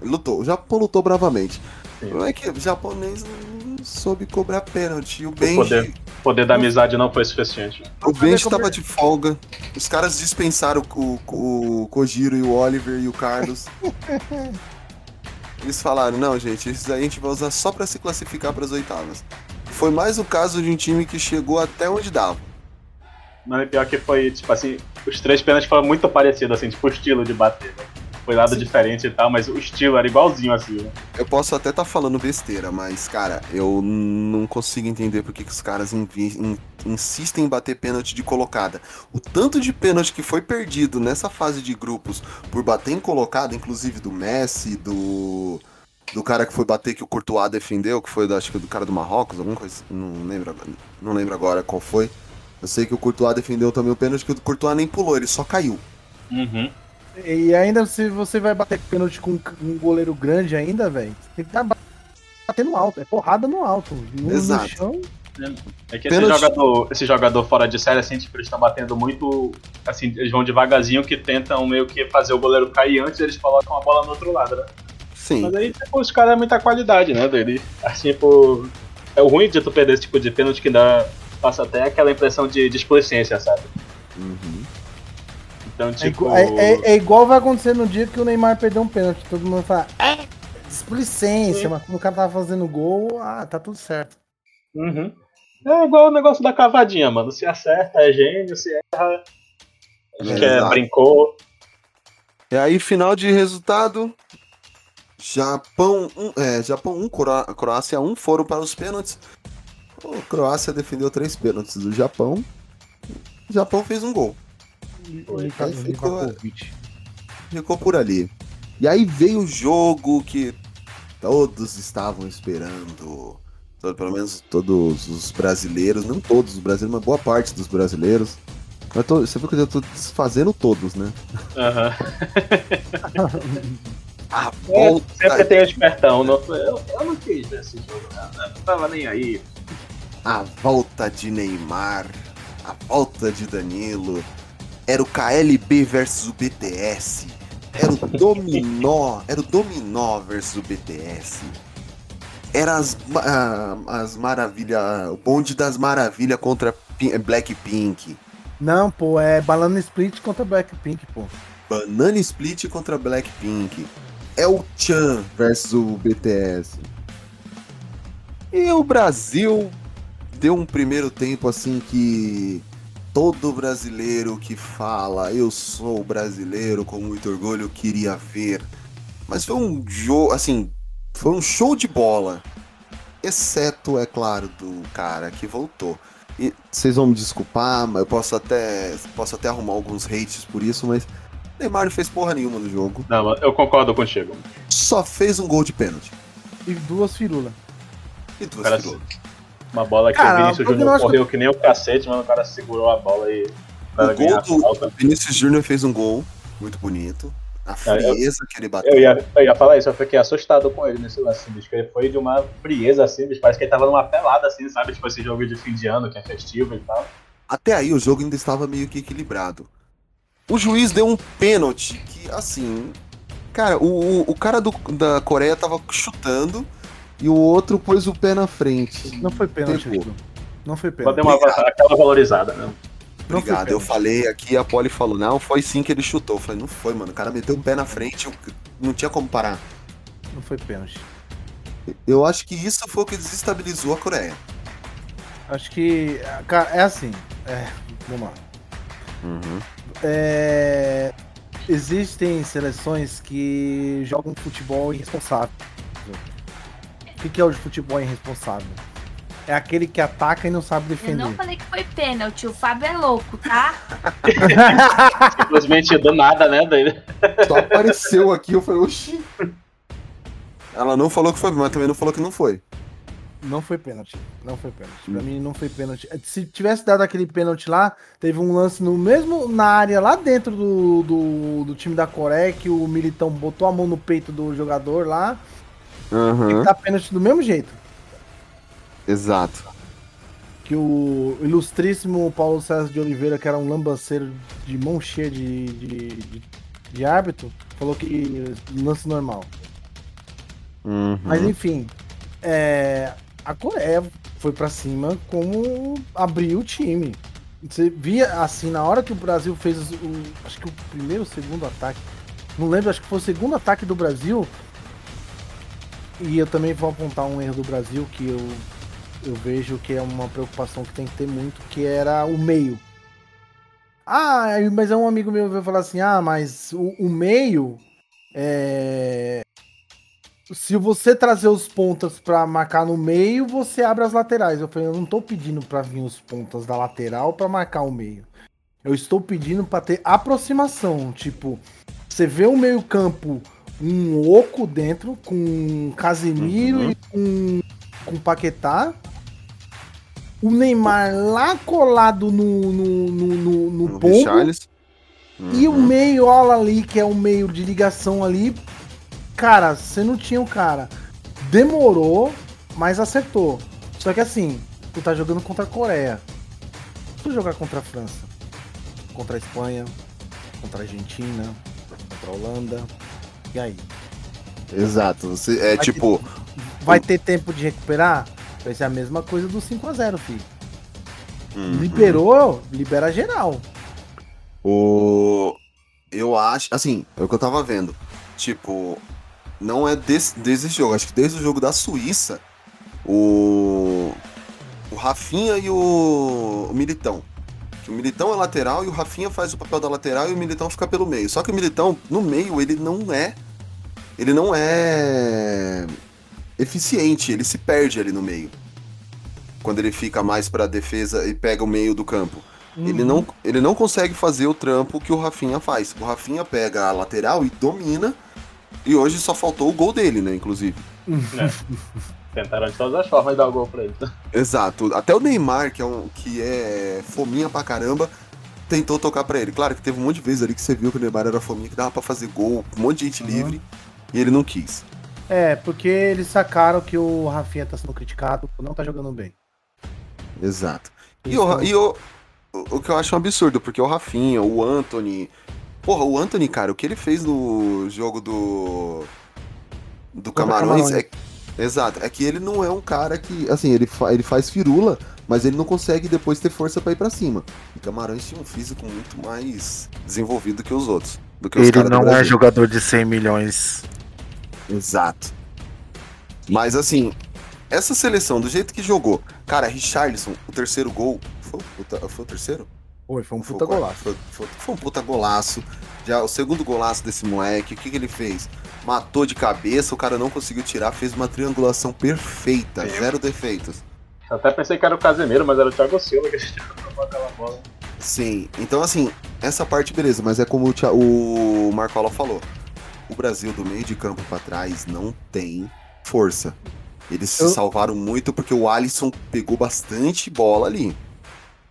Ele lutou. O Japão lutou bravamente. Sim. Não é que o japonês não soube cobrar pênalti. O O poder, Benji, o poder da amizade não foi suficiente. o Benji cobrar- tava de folga. Os caras dispensaram o, o, o Kojiro e o Oliver e o Carlos. (laughs) Eles falaram, não, gente, esses aí a gente vai usar só pra se classificar pras oitavas. Foi mais o caso de um time que chegou até onde dava. Mas é pior que foi, tipo assim, os três pênaltis foram muito parecidos, assim, tipo, o estilo de bater. né? Foi lado diferente e tal, mas o estilo era igualzinho, assim, né? Eu posso até estar falando besteira, mas, cara, eu não consigo entender por que que os caras in- insistem em bater pênalti de colocada. O tanto de pênalti que foi perdido nessa fase de grupos por bater em colocada, inclusive do Messi, do. Do cara que foi bater que o Courtois defendeu, que foi do, acho que do cara do Marrocos, alguma coisa. Não lembro, agora- não lembro agora qual foi. Eu sei que o Courtois defendeu também o pênalti, que o Courtois nem pulou, ele só caiu. Uhum. E ainda se você vai bater pênalti com um goleiro grande ainda, velho, tem que estar batendo alto. É porrada no alto. No, no Exato. chão. É que esse jogador, esse jogador fora de série, assim, tipo, eles estão batendo muito. Assim, eles vão devagarzinho que tentam meio que fazer o goleiro cair antes, eles colocam a bola no outro lado, né? Sim. Mas aí, tipo, os caras é muita qualidade, né, dele. Assim, tipo. É o ruim de tu perder esse tipo de pênalti que dá. Passa até aquela impressão de displicência, sabe? Uhum. Então, É, tipo. é- é- é igual vai acontecer no dia que o Neymar perdeu um pênalti. Todo mundo fala, é, displicência, mas quando o cara tava fazendo gol, ah, tá tudo certo. Uhum. É igual o negócio da cavadinha, mano. Se acerta, é gênio, se erra. Acho que é, brincou. E aí, final de resultado. Japão 1, é, Japão 1, Cro- Croácia 1 foram para os pênaltis. O Croácia defendeu três pênaltis do Japão. o Japão fez um gol. Liva- Aí ficou-. Ficou por ali. E aí veio o jogo que todos estavam esperando. Todo- pelo menos todos os brasileiros, não todos os brasileiros, mas boa parte dos brasileiros. Eu tô- você viu que eu tô desfazendo todos, né? Aham. (laughs) A É, volta Sempre tem o espertão. Não, eu, eu não quis ver esse jogo, não, não tava nem aí. A volta de Neymar, a volta de Danilo, era o KLB versus o BTS, era o Dominó, era o Dominó versus o BTS, era as, ah, as maravilha, o bonde das maravilhas contra Pin- Blackpink, Não, pô, é Banana Split contra Blackpink, pô. Banana Split contra Blackpink, é o Chan versus o BTS. E o Brasil deu um primeiro tempo assim que todo brasileiro que fala eu sou brasileiro com muito orgulho queria ver. Mas foi um jogo, assim, foi um show de bola. Exceto, é claro, do cara que voltou. E vocês vão me desculpar, mas eu posso até, posso até arrumar alguns hates por isso, mas Neymar não fez porra nenhuma no jogo. Não, eu concordo contigo. Só fez um gol de pênalti. E duas firulas. E duas firulas. Uma bola que Cara, o Vinícius eu Júnior que- correu que nem o cacete, mas o cara segurou a bola e. Para O gol do falta. Vinícius Júnior fez um gol muito bonito. A frieza que ele bateu. Eu ia, eu ia falar isso, eu fiquei assustado com ele nesse lance, bicho, ele foi de uma frieza assim, bicho, parece que ele tava numa pelada assim, sabe? Tipo esse jogo de fim de ano que é festivo e tal. Até aí o jogo ainda estava meio que equilibrado. O juiz deu um pênalti que, assim. Cara, o, o, o cara do- da Coreia tava chutando e o outro pôs o pé na frente. Não foi pênalti, Tempo. Não foi Pode pênalti. dar uma, aquela valorizada, né? Obrigado. Eu falei aqui, a Polly falou, não, foi sim que ele chutou. Eu falei, não foi, mano. O cara meteu o pé na frente, não tinha como parar. Não foi pênalti. Eu acho que isso foi o que desestabilizou a Coreia. Acho que. Cara, é assim. É, vamos lá. É, existem seleções que jogam futebol irresponsável. O que é o futebol irresponsável? É aquele que ataca e não sabe Eu defender. não falei que foi pênalti, o Fábio é louco, tá? (laughs) Simplesmente do nada, né? Daí- Só apareceu aqui, eu falei, oxi. Ela não falou que foi, mas também não falou que não foi. Não foi pênalti. Não foi pênalti. Pra mim não foi pênalti. Se tivesse dado aquele pênalti lá, teve um lance no mesmo na área lá dentro do, do, do time da Coreia que o Militão botou a mão no peito do jogador lá. Tem Aham. que dar pênalti do mesmo jeito. Exato. Que o ilustríssimo Paulo César de Oliveira, que era um lambanceiro de mão cheia de, de, de, de árbitro, falou que lance normal. Uhum. Mas enfim, é, a Coreia foi pra cima como abriu o time. Você via assim, na hora que o Brasil fez o, acho que o primeiro ou segundo ataque, não lembro, acho que foi o segundo ataque do Brasil. E eu também vou apontar um erro do Brasil que eu, eu vejo que é uma preocupação que tem que ter muito, que era o meio. Ah, mas é um amigo meu veio falar assim: ah, mas o, o meio é, se você trazer os pontas pra marcar no meio, você abre as laterais. Eu falei, eu não tô pedindo pra vir os pontas da lateral pra marcar o meio. Eu estou pedindo pra ter aproximação. Tipo, você vê o meio-campo um oco dentro, com Casemiro Uhum. e com, com Paquetá. O Neymar lá colado no, no, no, no, no pombo. Richarlison. E o Uhum. meio ali, que é o meio de ligação ali, cara, você não tinha o cara. Demorou, mas acertou. Só que assim, tu tá jogando contra a Coreia. Tu jogar contra a França, contra a Espanha, contra a Argentina, contra a Holanda, e aí? Exato. Você, é Vai tipo. Vai ter tempo de recuperar? Vai ser a mesma coisa do 5x0, filho. uhum. Liberou, libera geral. O. Eu acho. Assim, é o que eu tava vendo. Tipo, não é desse, desse jogo. Acho que desde o jogo da Suíça, o. O Rafinha e o, o Militão. O Militão é lateral e o Rafinha faz o papel da lateral e o Militão fica pelo meio. Só que o Militão, no meio, ele não é. Ele não é. eficiente, ele se perde ali no meio. Quando ele fica mais pra defesa e pega o meio do campo. Ele, não, ele não consegue fazer o trampo que o Rafinha faz. O Rafinha pega a lateral e domina. E hoje só faltou o gol dele, né, inclusive. (laughs) Tentaram de todas as formas dar o gol pra ele. Exato. Até o Neymar, que é, um, que é fominha pra caramba, tentou tocar pra ele. Claro que teve um monte de vezes ali que você viu que o Neymar era fominha, que dava pra fazer gol, um monte de gente Uhum. livre, e ele não quis. É, porque eles sacaram que o Rafinha tá sendo criticado por não tá jogando bem. Exato. E, Isso. o, e o, o o que eu acho um absurdo, porque o Rafinha, o Anthony. Porra, o Anthony, cara, o que ele fez no jogo do. Do Camarões Camarões. é. Exato, é que ele não é um cara que. Assim, ele, fa- ele faz firula, mas ele não consegue depois ter força pra ir pra cima. E Camarões tinha um físico muito mais desenvolvido que os outros. Do que os Ele do não é jogador de 100 milhões. Exato. Mas assim, essa seleção, do jeito que jogou, cara, Richarlison, o terceiro gol. Foi, o puta- foi o terceiro? Foi, foi um Foi puta quarto. golaço. Foi, foi- foi um puta golaço. Já o segundo golaço desse moleque, o que, que ele fez? Matou de cabeça, o cara não conseguiu tirar, fez uma triangulação perfeita, Sim. zero defeitos. Eu até pensei que era o Casemiro, mas era o Thiago Silva que a gente aquela bola. Sim, então assim, essa parte beleza, mas é como o, Thia- o Marcola falou. O Brasil do meio de campo pra trás não tem força. Eles Eu- se salvaram muito porque o Alisson pegou bastante bola ali.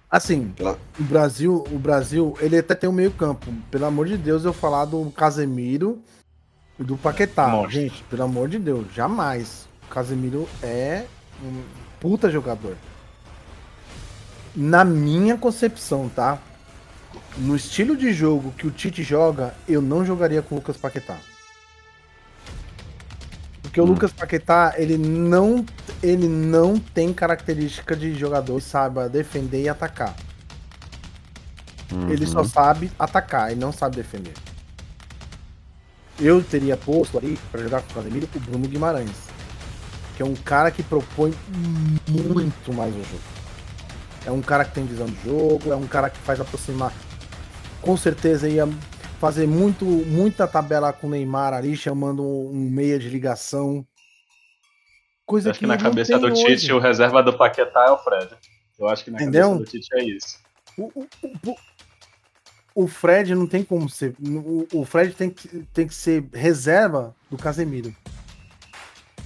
Assim, o Brasil, o Brasil, ele até tem um meio campo. Pelo amor de Deus, eu falar do Casemiro e do Paquetá. Gente, pelo amor de Deus, jamais. O Casemiro é um puta jogador. Na minha concepção, tá? No estilo de jogo que o Tite joga, eu não jogaria com o Lucas Paquetá. Porque o Hum. Lucas Paquetá, ele não, ele não tem característica de jogador que saiba defender e atacar. Ele só Uhum. sabe atacar e não sabe defender. Eu teria posto ali pra jogar com o Casemiro o Bruno Guimarães, que é um cara que propõe muito mais o jogo. É um cara que tem visão de jogo, é um cara que faz aproximar. Com certeza ia fazer muito, muita tabela com o Neymar ali, chamando um meia de ligação. Coisa Acho que na não cabeça do hoje. Tite, o reserva do Paquetá é o Fred. Eu acho que na Entendeu? cabeça do Tite é isso. O, o- o- o Fred não tem como ser. O, o Fred tem que, tem que ser reserva do Casemiro.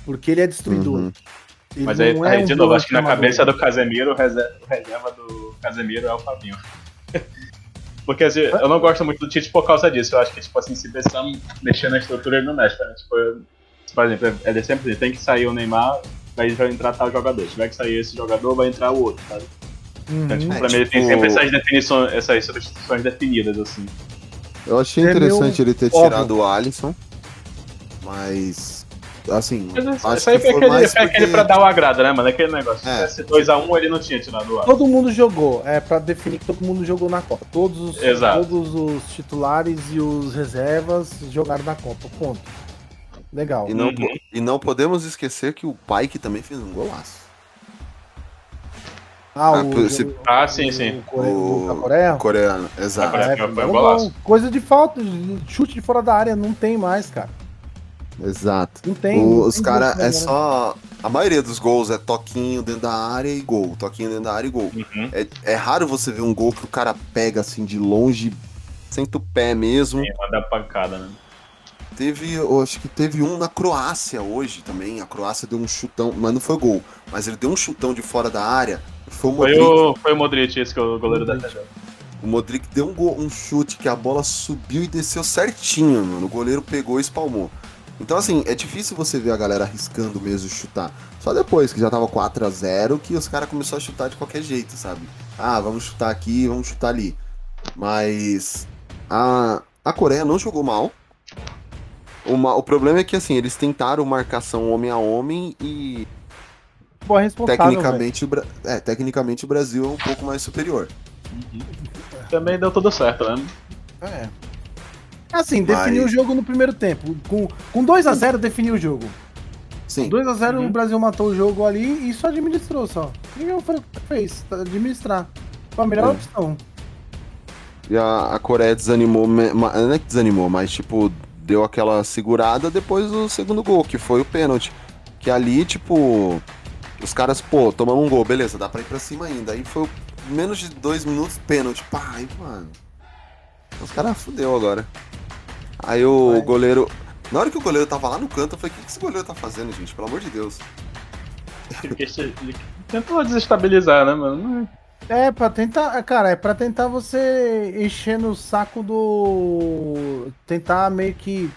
Porque ele é destruidor. Uhum. Ele Mas aí, não aí um de novo, acho que na cabeça do Casemiro, o reserva, o reserva do Casemiro é o Fabinho. (laughs) Porque assim, eu não gosto muito do Tite por causa disso. Eu acho que, tipo assim, se precisar mexer na estrutura, ele não mexe. Né? Tipo, eu- por exemplo, ele sempre tem que sair o Neymar, vai entrar tal jogador. Se tiver que sair esse jogador, vai entrar o outro, sabe? Então, tipo, Uhum. É, pra mim ele tem tipo- sempre essas definições, essas substituições definidas, assim. Eu achei É interessante meu- ele ter óbvio. tirado o Alisson, mas. Assim. Mas isso, acho isso aí que foi aquele, foi aquele porque- pra dar o agrado, né, mano? Aquele negócio. É. Se tivesse 2x1, ele não tinha tirado o ar. Todo mundo jogou. É pra definir que todo mundo jogou na Copa. Todos os, Exato. todos os titulares e os reservas jogaram na Copa. Ponto. Legal. E não, Uhum. e não podemos esquecer que o Pike também fez um golaço. Ah, Ah, o, o- Ah, sim, sim. o Core- O- da Coreia? Coreano, exato. É, foi um golaço. gol. Coisa de falta, chute de fora da área, não tem mais, cara. Exato. Não tem. O- não os caras gol, é né? só. A maioria dos gols é toquinho dentro da área e gol. Toquinho dentro da área e gol. Uhum. É, é raro você ver um gol que o cara pega assim de longe, senta o pé mesmo. Sim, manda pancada, né? Teve, eu acho que teve um na Croácia hoje também. A Croácia deu um chutão, mas não foi gol. Mas ele deu um chutão de fora da área. Foi o Foi Modric. o, foi o Modric esse que é o goleiro da. O Modric deu um, gol- um chute que a bola subiu e desceu certinho, mano. O goleiro pegou e espalmou. Então, assim, é difícil você ver a galera arriscando mesmo chutar. Só depois que já tava 4 a 0 que os caras começaram a chutar de qualquer jeito, sabe? Ah, vamos chutar aqui, vamos chutar ali. Mas a, a Coreia não jogou mal. O, ma- o problema é que, assim, eles tentaram marcação homem a homem e Pô, é responsável, tecnicamente, o Bra- é, tecnicamente o Brasil é um pouco mais superior. Também deu tudo certo, né? É. Assim, Mas- definiu o jogo no primeiro tempo. Com, com 2x0 definiu o jogo. Sim. 2x0 Uhum. o Brasil matou o jogo ali e só administrou só. E eu falei o que fez? Tá, Administrar. Foi a melhor É. opção. E a, a Coreia desanimou, não é que desanimou, mas tipo, deu aquela segurada depois do segundo gol, que foi o pênalti. Que ali, tipo, os caras, pô, tomamos um gol, beleza, dá pra ir pra cima ainda. Aí foi menos de dois minutos, pênalti. Pá, aí, mano. Os caras fudeu agora. Aí o Vai. goleiro. Na hora que o goleiro tava lá no canto, eu falei, o que, que esse goleiro tá fazendo, gente? Pelo amor de Deus. Ele ele tentou desestabilizar, né, mano? É, pra tentar. Cara, é pra tentar você encher no saco do. Tentar meio que.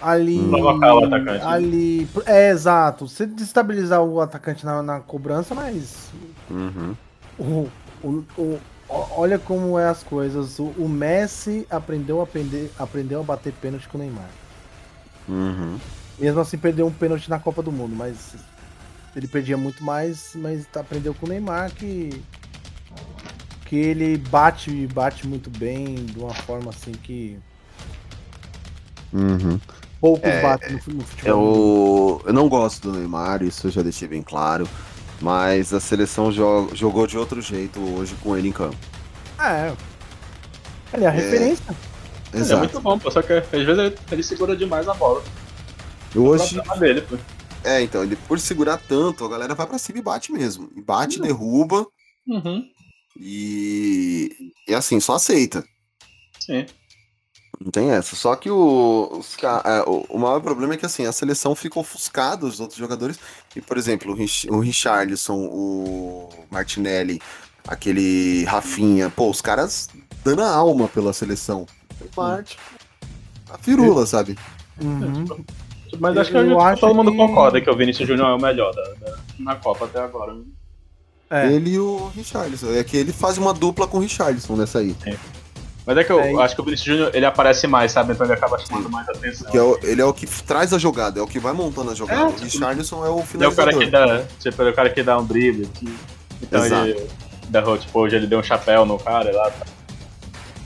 Ali. Provocar o atacante. Ali. É, exato. Você destabilizar o atacante na, na cobrança, mas. Uhum. O, o, o- olha como é as coisas. O, o Messi aprendeu a, aprender, aprendeu a bater pênalti com o Neymar. Uhum. Mesmo assim, perdeu um pênalti na Copa do Mundo, mas ele perdia muito mais, mas aprendeu com o Neymar que que ele bate e bate muito bem de uma forma assim que Uhum. Poucos É, batem no, fu- no futebol. Eu, eu não gosto do Neymar, isso eu já deixei bem claro. Mas a seleção jo- jogou de outro jeito hoje com ele em campo. É. Ele é a referência. É Exato. muito bom, pô, só que às vezes ele, ele segura demais a bola. Hoje, O problema dele, pô. é, então, ele por segurar tanto, a galera vai pra cima e bate mesmo. E bate, derruba Uhum, e. E assim, só aceita. sim. Não tem essa. Só que o, os é, o, o maior problema é que assim, a seleção fica ofuscada dos outros jogadores. E, por exemplo, o, Rich, o Richarlison, o Martinelli, aquele Rafinha, pô, os caras dando a alma pela seleção. Faz parte. A firula, sabe? Uhum. Mas acho que Eu acho todo mundo que- concorda que o Vinícius Júnior é o melhor da, da- na Copa até agora. É. Ele e o Richarlison. É que ele faz uma dupla com o Richarlison nessa aí. Mas é que eu É, acho que o Vinícius Júnior ele aparece mais, sabe? Então ele acaba chamando mais atenção. Que é o- ele é o que traz a jogada, é o que vai montando a jogada. É, o Richarlison é o Ele é o cara finalizador. que dá. Tipo, é o cara que dá um drible. Que, então Exato. ele. Da, tipo, hoje ele deu um chapéu no cara lá.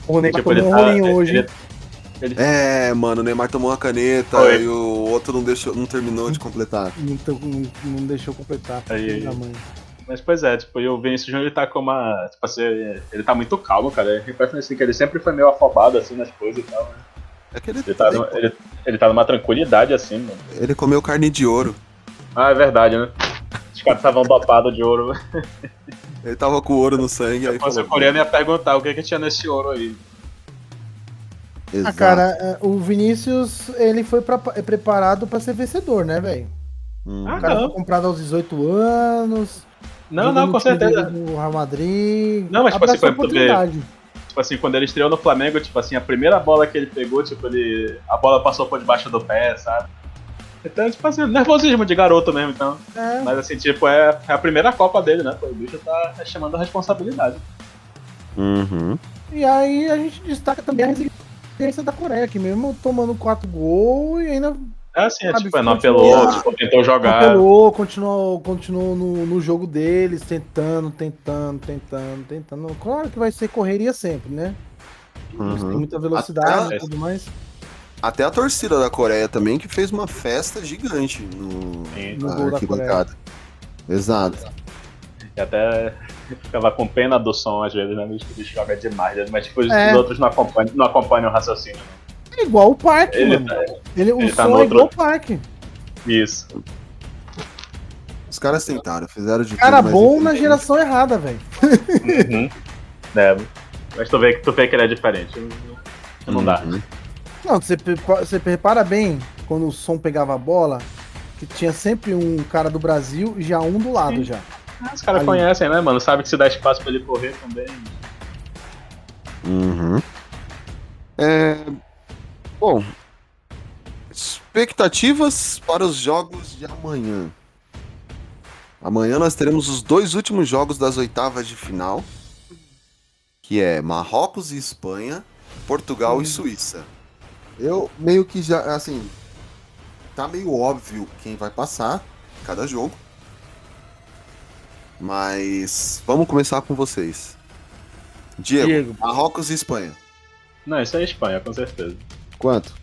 O Neymar Tipo, tomou um tá. hoje. Ele, ele, É, mano, o Neymar tomou uma caneta Foi. e o outro não, deixou, não terminou de completar. Não, não- não deixou completar. Aí, aí. Mas pois é, tipo, e o Vinícius Júnior ele tá com uma. Tipo assim, ele tá muito calmo, cara. Ele parece assim, que ele sempre foi meio afobado assim nas coisas e tal. Né? É que ele, Ele, tá ele, numa- ele, ele tá numa tranquilidade assim, mano. ele comeu carne de ouro. Ah, é verdade, né? Os caras estavam dopados de ouro. (laughs) Ele tava com ouro no sangue, aí Se fosse falou. coreano ia perguntar o que que tinha nesse ouro aí. Ah, Exato. cara, é, o Vinícius, ele foi pra- é preparado pra ser vencedor, né, velho? Hum. Ah, O cara não. foi comprado aos 18 anos. Não, não, com certeza. No Real Madrid. Não, mas, tipo assim, oportunidade. Tipo assim, quando ele estreou no Flamengo, tipo assim, a primeira bola que ele pegou, tipo, ele. A bola passou por debaixo do pé, sabe? Então, tipo assim, nervosismo de garoto mesmo, então. É, Mas assim, tipo, é, é a primeira Copa dele, né? Pô, o bicho tá chamando a responsabilidade. Uhum. E aí a gente destaca também a resiliência da Coreia, que mesmo tomando quatro gols e ainda É assim, é, Sabe, tipo, é, não apelou, tipo, tentou jogar. apelou, continuou, continuou no, no jogo deles, tentando, tentando, tentando, tentando. Claro que vai ser correria sempre, né? Uhum. muita velocidade Até- e tudo mais. Até a torcida da Coreia também, que fez uma festa gigante no, Sim. No gol da arquibancada. Exato. E até (laughs) ficava com pena do som às vezes, né? O bicho- joga demais, né? mas tipo, os É. outros não acompanham, não acompanham o raciocínio. né? É igual o parque, Ele mano. tá- Ele, o ele tá som é igual o parque. Isso. Os caras tentaram, fizeram de Cara tudo, bom na geração errada, velho. Uhum. É, mas tu vê, que- tu vê que ele é diferente. Não, não dá. Uhum. Não, você, você repara bem quando o som pegava a bola, que tinha sempre um cara do Brasil e já um do lado Sim. já. Ah, Os caras conhecem, né, mano? Sabe que se dá espaço pra ele correr também. Uhum. É... Bom, expectativas para os jogos de amanhã. Amanhã nós teremos os dois últimos jogos das oitavas de final, que é Marrocos e Espanha, Portugal e Suíça. Eu meio que já, assim, tá meio óbvio quem vai passar cada jogo. Mas vamos começar com vocês. Diego, Diego. Marrocos e Espanha. Não, isso é Espanha, com certeza. Quanto?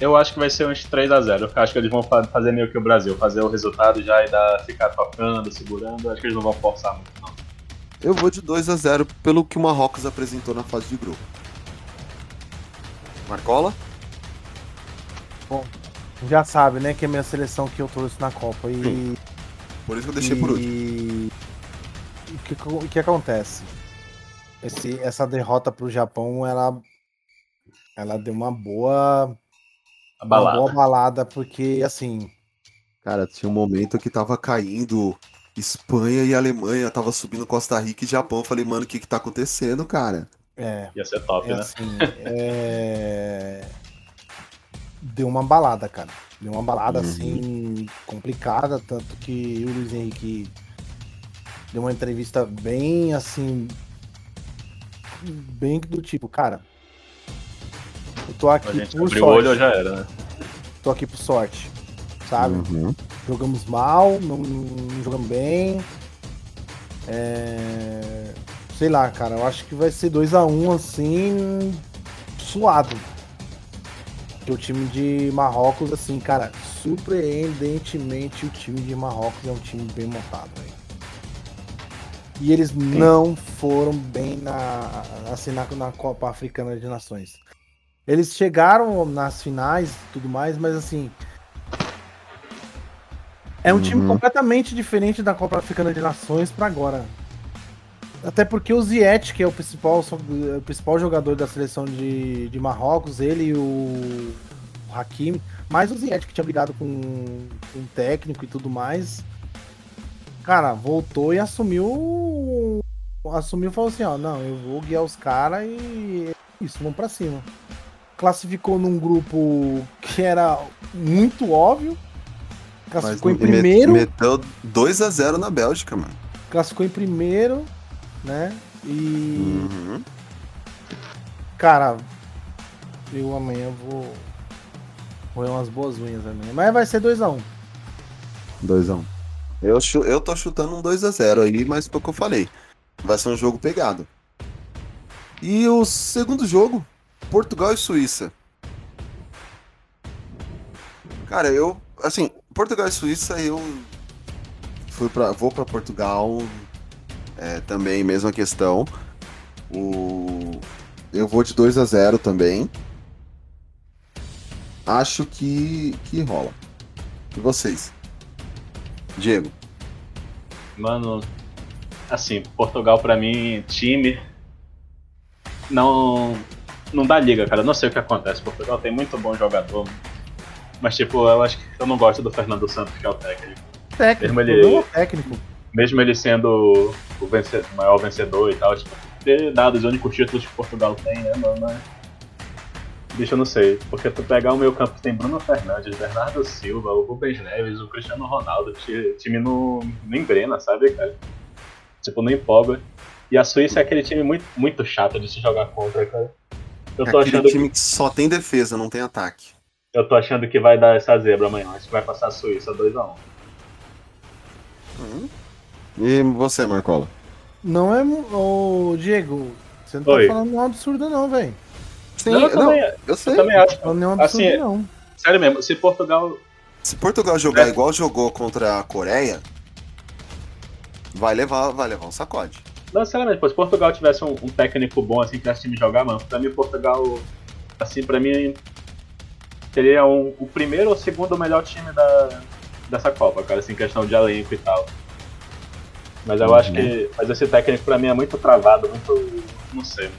Eu acho que vai ser uns 3x0. Eu acho que eles vão fa- fazer meio que o Brasil, fazer o resultado já e dar, ficar tocando, segurando. Acho que eles não vão forçar muito, não. Eu vou de 2 a 0 pelo que o Marrocos apresentou na fase de grupo. Marcola? Já sabe, né, que é a minha seleção que eu trouxe na Copa. E, Por isso que eu deixei por último. e o que, o que acontece? Esse, essa derrota pro Japão, ela, ela deu uma boa, A uma balada. boa balada, porque assim, Cara, tinha um momento que tava caindo Espanha e Alemanha, tava subindo Costa Rica e Japão. Eu falei, mano, o que que tá acontecendo, cara? é, Ia ser top, é né? assim, é, deu uma balada, cara. Deu uma balada Uhum. assim complicada, tanto que o Luiz Henrique deu uma entrevista bem assim, bem do tipo, cara. Eu tô aqui A gente por sorte. o olho já era, né? tô aqui por sorte, sabe? Uhum. Jogamos mal, não, não jogamos bem. É, Sei lá, cara, eu acho que vai ser 2x1 assim, suado. Porque o time de Marrocos, assim, cara, surpreendentemente o time de Marrocos é um time bem montado, velho. E eles não foram bem na, assim, na, na Copa Africana de Nações. Eles chegaram nas finais e tudo mais, mas assim. É um time Uhum. completamente diferente da Copa Africana de Nações pra agora. Até porque o Ziyech, que é o principal, o principal jogador da seleção de, de Marrocos, ele e o, o Hakimi, mais o Ziyech que tinha brigado com, com o técnico e tudo mais. Cara, voltou e assumiu. Assumiu e falou assim: ó, não, eu vou guiar os caras e é isso, vamos pra cima. Classificou num grupo que era muito óbvio. Classificou em met- primeiro. Meteu 2x0 na Bélgica, mano. classificou em primeiro, né? E, Uhum. cara, eu amanhã vou roer umas boas unhas amanhã. Mas vai ser 2x1. 2x1. Eu, eu tô chutando um 2x0 aí, mas foi o que eu falei. Vai ser um jogo pegado. E o segundo jogo, Portugal e Suíça. Cara, eu. Assim, Portugal e Suíça, eu. Fui pra, vou pra Portugal. É, também, mesma questão. O, eu vou de 2 a 0 também. Acho que, que rola. E vocês? Diego. Mano, assim, Portugal pra mim, time. Não. Não dá liga, cara. Eu Não sei o que acontece. Portugal tem muito bom jogador. Mas, tipo, eu acho que eu não gosto do Fernando Santos, que é o técnico. Técnico, Mesmo ele- problema técnico. Mesmo ele sendo o vence- maior vencedor e tal, tipo, ter dado os únicos títulos que Portugal tem, né, mano? Mas... Bicho, eu não sei. Porque tu pegar o meio campo que tem Bruno Fernandes, Bernardo Silva, o Rubens Neves, o Cristiano Ronaldo, o time não, não engrena, sabe, cara? Tipo, não empolga. E a Suíça é aquele time muito, muito chato de se jogar contra, cara. Eu É tô, aquele achando, time que só tem defesa, não tem ataque. eu tô achando que vai dar essa zebra amanhã. Acho que vai passar a Suíça 2x1. E você, Marcola? Não é. Ô, Diego, você não Oi. tá falando nenhum absurdo, não, velho. Sim, Não, eu também, eu eu sei. também acho. Falando nenhum absurdo, Assim, não. Sério mesmo, se Portugal Se Portugal jogar É. igual jogou contra a Coreia, vai levar, vai levar um sacode. Não, sinceramente, pô, se Portugal tivesse um, um técnico bom assim, que esse time jogar, mano, pra mim Portugal, assim, pra mim seria um- o primeiro ou segundo melhor time da, dessa Copa, cara, assim, questão de elenco e tal. Mas eu Uhum. acho que. Mas esse técnico pra mim é muito travado, muito. não sei.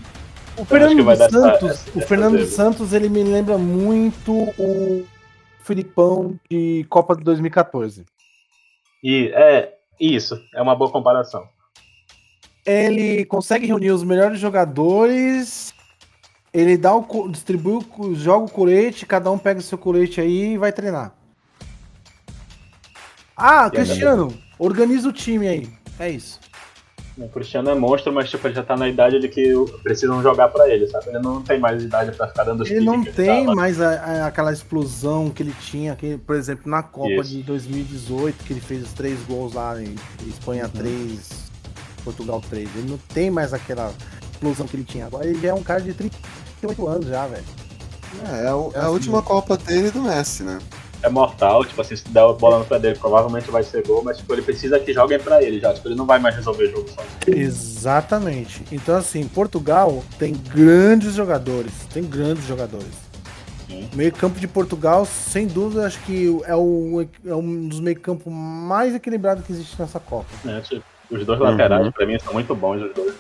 O Fernando dos essa- Santos, essa- o Fernando. Santos, ele me lembra muito o Filipão de Copa de 2014. E é. Isso, é uma boa comparação. Ele consegue reunir os melhores jogadores, ele dá o distribui, o joga o colete, cada um pega o seu colete aí e vai treinar. Ah, Cristiano, organiza o time aí. É isso. O Cristiano é monstro, mas tipo, ele já tá na idade de que precisam jogar pra ele, sabe? Ele não tem mais idade pra ficar dando Ele não tem tava. mais a- a- aquela explosão que ele tinha, que, por exemplo, na Copa Isso. de 2018, que ele fez os três gols lá em Espanha Uhum. 3, Portugal 3. Ele não tem mais aquela explosão que ele tinha. Agora ele já é um cara de 38 anos já, velho. É, é, o- é a assim última. Copa dele do Messi, né? é mortal, tipo assim, se der a bola no pé dele, provavelmente vai ser gol, mas tipo, ele precisa que joguem pra ele já, tipo, ele não vai mais resolver o jogo sozinho. Exatamente. Então, assim, Portugal tem grandes jogadores. Tem grandes jogadores. Sim. Meio campo de Portugal, sem dúvida, acho que é, o, é um dos meio campo mais equilibrados que existe nessa Copa. né? Tipo, Os dois Uhum. laterais, pra mim, são muito bons os dois.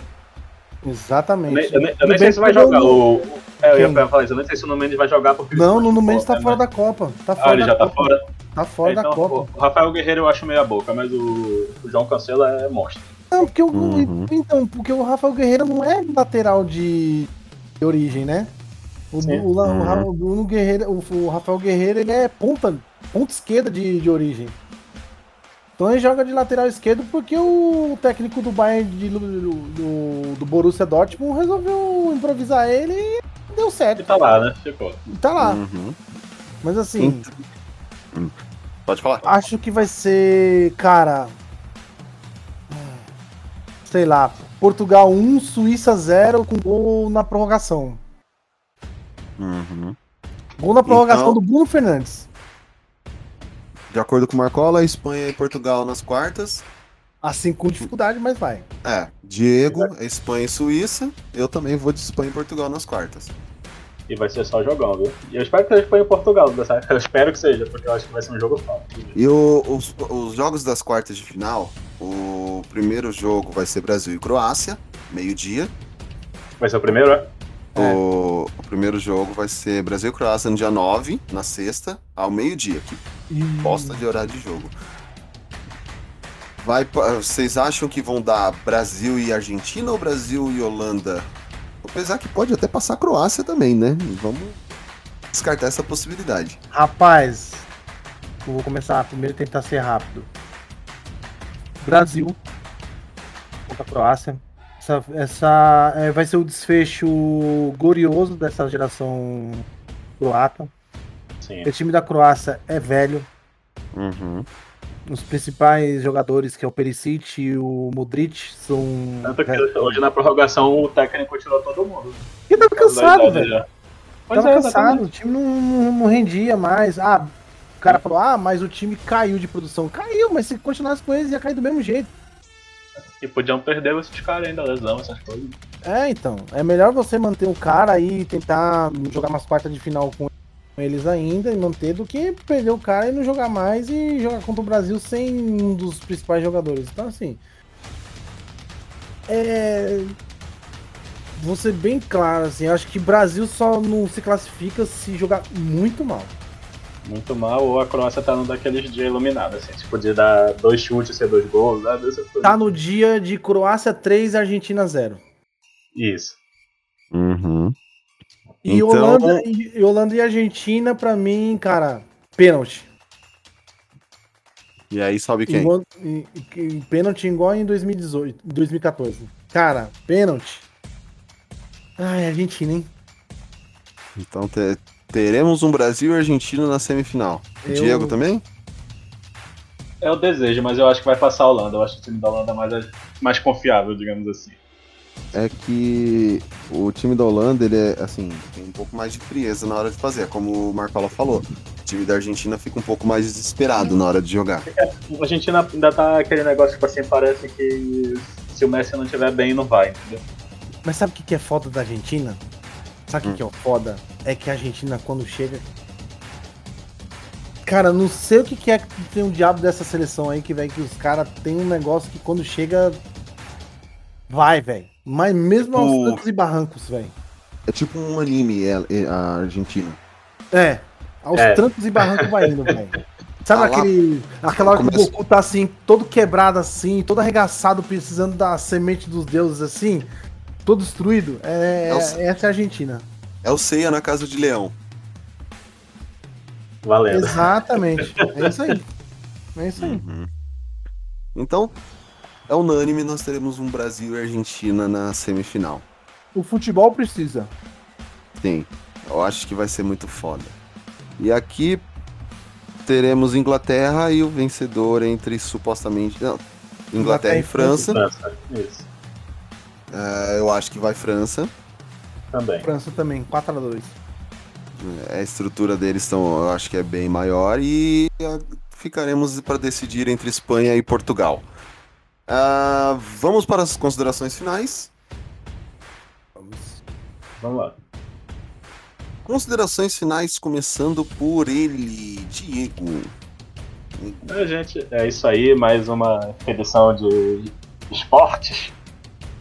Eu Exatamente. eu nem- eu Tudo nem sei se vai jogar. Nuno- O, é, eu ia falar isso, eu nem sei se o Nuno Mendes vai jogar porque. ele Não, o Nuno de Mendes tá fora, fora né? da Copa. Tá Ah, fora ele da já tá Copa. fora? Tá fora então, da Copa. o Rafael Guerreiro eu acho meia boca, mas o, o João Cancelo é monstro. Não, porque o, Uhum. então, porque o Rafael Guerreiro não é lateral de, de origem, né? O, Sim. o, o Uhum. o Guerreiro, o, o Rafael Guerreiro, ele é ponta, ponta esquerda de, de origem. Então ele joga de lateral esquerdo porque o técnico do Bayern de, do, do, do Borussia Dortmund resolveu improvisar ele e deu E certo. tá lá, né? Ficou. E tá lá. Uhum. Mas assim, Pode falar. Acho que vai ser, cara. Sei lá, Portugal 1, Suíça 0 com gol na prorrogação. Uhum. Gol na prorrogação Então- do Bruno Fernandes. De acordo com o Marcola, Espanha e Portugal nas quartas. Assim com dificuldade, mas vai. É, Diego, Espanha e Suíça. Eu também vou de Espanha e Portugal nas quartas. E vai ser só jogão, viu? E eu espero que seja Espanha em Portugal, dessa- (laughs) eu espero que seja, porque eu acho que vai ser um jogo fácil. E o- os, os jogos das quartas de final, o primeiro jogo vai ser Brasil e Croácia, meio-dia. Vai ser o primeiro, é? É. O, o primeiro jogo vai ser Brasil e Croácia no dia 9, na sexta, ao meio-dia. Que E... bosta de horário de jogo. Vai, vocês acham que vão dar Brasil e Argentina ou Brasil e Holanda? Apesar que pode até passar Croácia também, né? Vamos descartar essa possibilidade. Rapaz, eu vou começar primeiro tentar ser rápido. Brasil contra a Croácia. Essa, essa é, vai ser o desfecho glorioso dessa geração croata. Sim. O time da Croácia é velho. Uhum. Os principais jogadores, que é o Perisic e o Modric, são. Tanto que hoje na prorrogação o técnico tirou todo mundo. E tava cansado, velho. Tava é, cansado, o time não, não- não rendia mais. Ah, o cara falou, ah, mas o time caiu de produção. Caiu, mas se continuasse com eles ia cair do mesmo jeito. E podiam perder esses caras ainda, lesão, essas coisas. É, então. É melhor você manter um cara aí e tentar jogar umas quartas de final com eles ainda e manter do que perder o cara e não jogar mais e jogar contra o Brasil sem um dos principais jogadores. Então, assim. É. Vou ser bem claro, assim. Acho que Brasil só não se classifica se jogar muito mal. Muito mal, ou a Croácia tá num daqueles dias iluminados, assim. Se podia dar dois chutes e ser dois gols, né? Tá no dia de Croácia 3, Argentina 0. Isso. Uhum. E, Então- Holanda, e, Holanda e Argentina, pra mim, cara, pênalti. E aí sobe quem? Igual, pênalti igual em 2018, 2014. Cara, pênalti. Ai, Argentina, hein? Então te- teremos um Brasil e Argentina na semifinal. Eu- Diego também? É o desejo, mas eu acho que vai passar a Holanda. Eu acho que o time da Holanda é mais, mais confiável, digamos assim. É que o time da Holanda, ele é, assim, tem um pouco mais de frieza na hora de fazer, como o Marcola falou. O time da Argentina fica um pouco mais desesperado na hora de jogar. A Argentina ainda tá aquele negócio, tipo assim, parece que se o Messi não estiver bem, não vai, entendeu? Mas sabe o que que é foda da Argentina? Sabe o que que é o foda? É que a Argentina, quando chega. Cara, não sei o que que é que tem um diabo dessa seleção aí, que, velho, que os caras tem um negócio que quando chega. Vai, velho. Mas mesmo aos Tipo- trancos e barrancos, velho. É tipo um anime, é- é a Argentina. É, aos É. trancos e barrancos vai indo, velho. (laughs) Sabe Ah lá, aquele. Aquela hora que o Goku tá assim, todo quebrado assim, todo arregaçado, precisando da semente dos deuses assim, todo destruído? É, É o- essa é a Argentina. É o Seiya na Casa de Leão. Valendo. Exatamente. É isso aí. (laughs) É isso aí. Então, é unânime, nós teremos um Brasil e Argentina na semifinal. O futebol precisa. Sim, eu acho que vai ser muito foda. E aqui teremos Inglaterra e o vencedor entre supostamente. Não, Inglaterra, Inglaterra e França. França. Isso. É, eu acho que vai França. Também. França também, 4x2. A estrutura deles estão, eu acho que é bem maior. E ah, ficaremos para decidir entre Espanha e Portugal. Ah, vamos para as considerações finais. Vamos lá. Considerações finais, começando por ele, Diego. É, gente, é isso aí. Mais uma edição de esportes.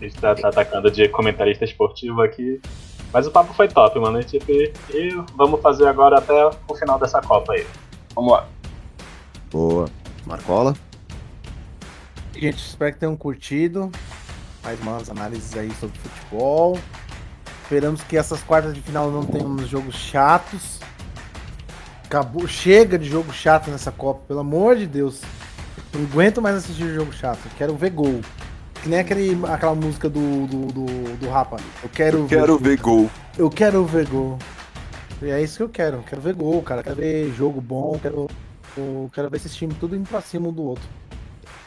A gente tá, tá atacando de comentarista esportivo aqui. Mas o papo foi top, mano. E, tipo, e vamos fazer agora até o final dessa Copa aí. Vamos lá. Boa. Marcola? Gente, espero que tenham curtido. Mais umas análises aí sobre futebol. Esperamos que essas quartas de final não tenham jogos chatos. Acabou, chega de jogo chato nessa Copa, pelo amor de Deus. Não aguento mais assistir jogo chato. Quero ver gol. Que nem aquele, aquela música do, do, do, do Rapa. Eu quero, Eu quero ver gol. Eu quero ver gol. E é isso que eu quero. Quero ver gol, cara. Quero ver jogo bom. Quero, eu quero ver esses times tudo indo pra cima um do outro.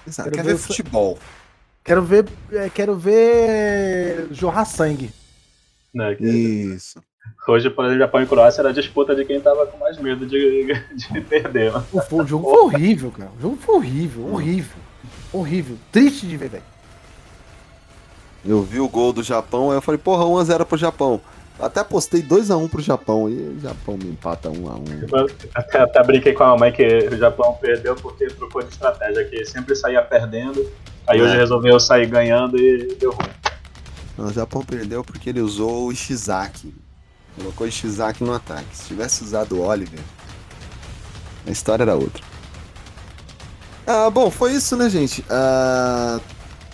Exato. Quero Quer ver ver futebol. Quero ver. é, Quero ver. jorrar sangue. Né, que Isso. Hoje, por exemplo, Japão e Croácia era a disputa de quem tava com mais medo de, (laughs) de perder. o jogo foi horrível, cara. O jogo foi horrível, horrível. Horrível. Triste de ver, velho. Eu vi o gol do Japão, aí eu falei, porra, 1x0 pro Japão. Até postei 2x1 pro Japão e o Japão me empata 1x1. Eu Até, até brinquei com a mamãe que o Japão perdeu porque trocou de estratégia, que sempre saía perdendo. Aí hoje É. resolveu sair ganhando e deu ruim. Não, o Japão perdeu porque ele usou o Ishizaki. Colocou o Ishizaki no ataque. Se tivesse usado o Oliver, a história era outra. Ah, bom, foi isso, né, gente? Ah,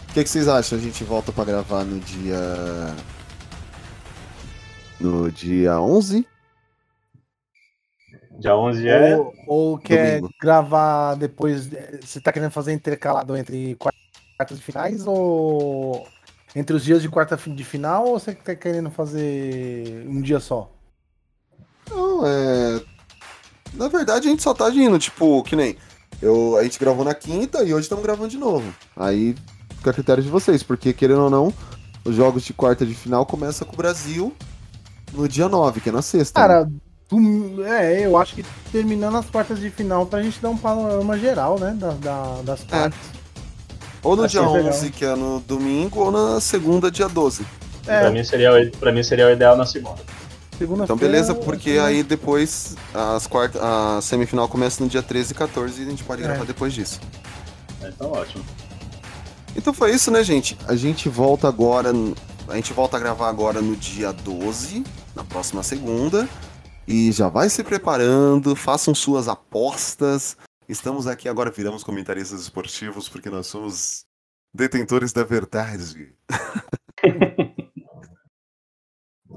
O que, que vocês acham? A gente volta pra gravar no dia. No dia 11? Dia 11 é. Ou, ou quer Domingo. gravar depois. eh, Você tá querendo fazer intercalado entre quartas de finais ou. Entre os dias de quarta de final ou você tá querendo fazer um dia só? Não, é. Na verdade, a gente só tá indo, tipo, que nem. Eu, a gente gravou na quinta e hoje estamos gravando de novo. Aí fica a critério de vocês, porque querendo ou não, os jogos de quarta de final começam com o Brasil no dia 9, que é na sexta. né? Cara, tu- é, eu acho que terminando as quartas de final pra gente dar um panorama geral, né? Da, da- das quartas. ou no acho dia que é legal. 11, que é no domingo, ou na segunda, dia 12. Pra, É, mim seria, o- pra mim seria o ideal na segunda. segunda Então, beleza, porque aí depois as quarta, a semifinal começa no dia 13 e 14 e a gente pode É. gravar depois disso. Então ótimo. Então foi isso, né, gente? A gente volta agora. A gente volta a gravar agora no dia 12, na próxima segunda. E já vai se preparando, façam suas apostas. Estamos aqui agora, viramos comentaristas esportivos, porque nós somos detentores da verdade. (laughs)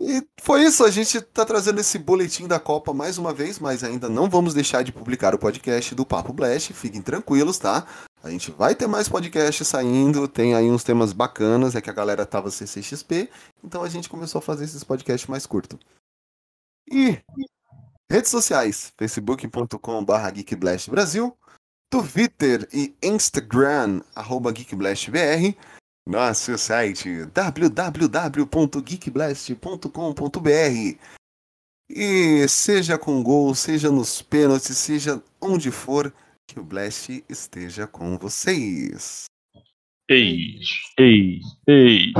E foi isso, a gente tá trazendo esse boletim da Copa mais uma vez, mas ainda não vamos deixar de publicar o podcast do Papo Blast, fiquem tranquilos, tá? A gente vai ter mais podcast saindo, tem aí uns temas bacanas, é que a galera tava CCXP, então a gente começou a fazer esses podcasts mais curtos. E redes sociais, facebook.com.br geekblastbrasil, Twitter e Instagram, arroba geekblastbr, nosso site www.geekblast.com.br e seja com gol, seja nos pênaltis, seja onde for, que o Blast esteja com vocês. Eis, eis, eis.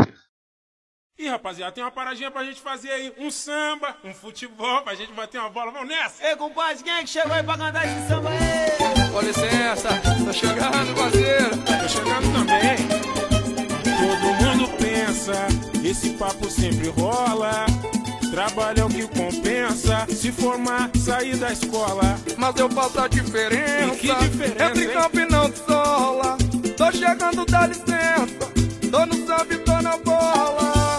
Ih, rapaziada, tem uma paradinha pra gente fazer aí. Um samba, um futebol, pra gente bater uma bola. Vamos nessa! Ei, compadre, quem é que chegou aí pra cantar esse samba aí? Com licença, tô chegando, parceiro. Tô chegando também. Todo mundo pensa, esse papo sempre rola. Trabalho é o que compensa, se formar, sair da escola. Mas eu faço a diferença. E que diferença, Entre hein? campo e não sola. Tô chegando, dá licença. Tô no samba e tô na bola.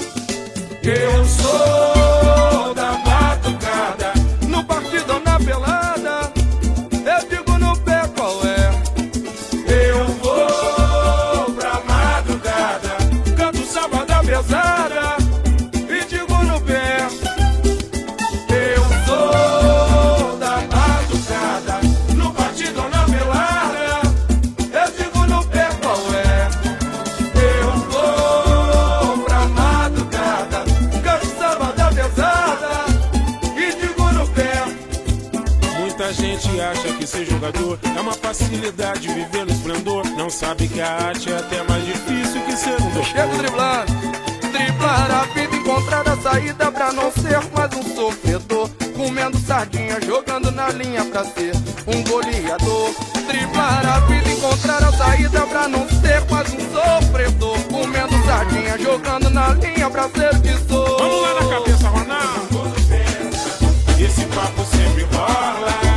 Eu sou é uma facilidade viver no esplendor. Não sabe que a arte é até mais difícil que ser um Chego doutor. driblando, driblar a vida, encontrar a saída pra não ser mais um sofredor. Comendo sardinha, jogando na linha pra ser um goleador. Driblar a vida, encontrar a saída pra não ser mais um sofredor. Comendo sardinha, jogando na linha pra ser o que sou. Vamos lá na cabeça, Ronaldo. Esse papo sempre rola.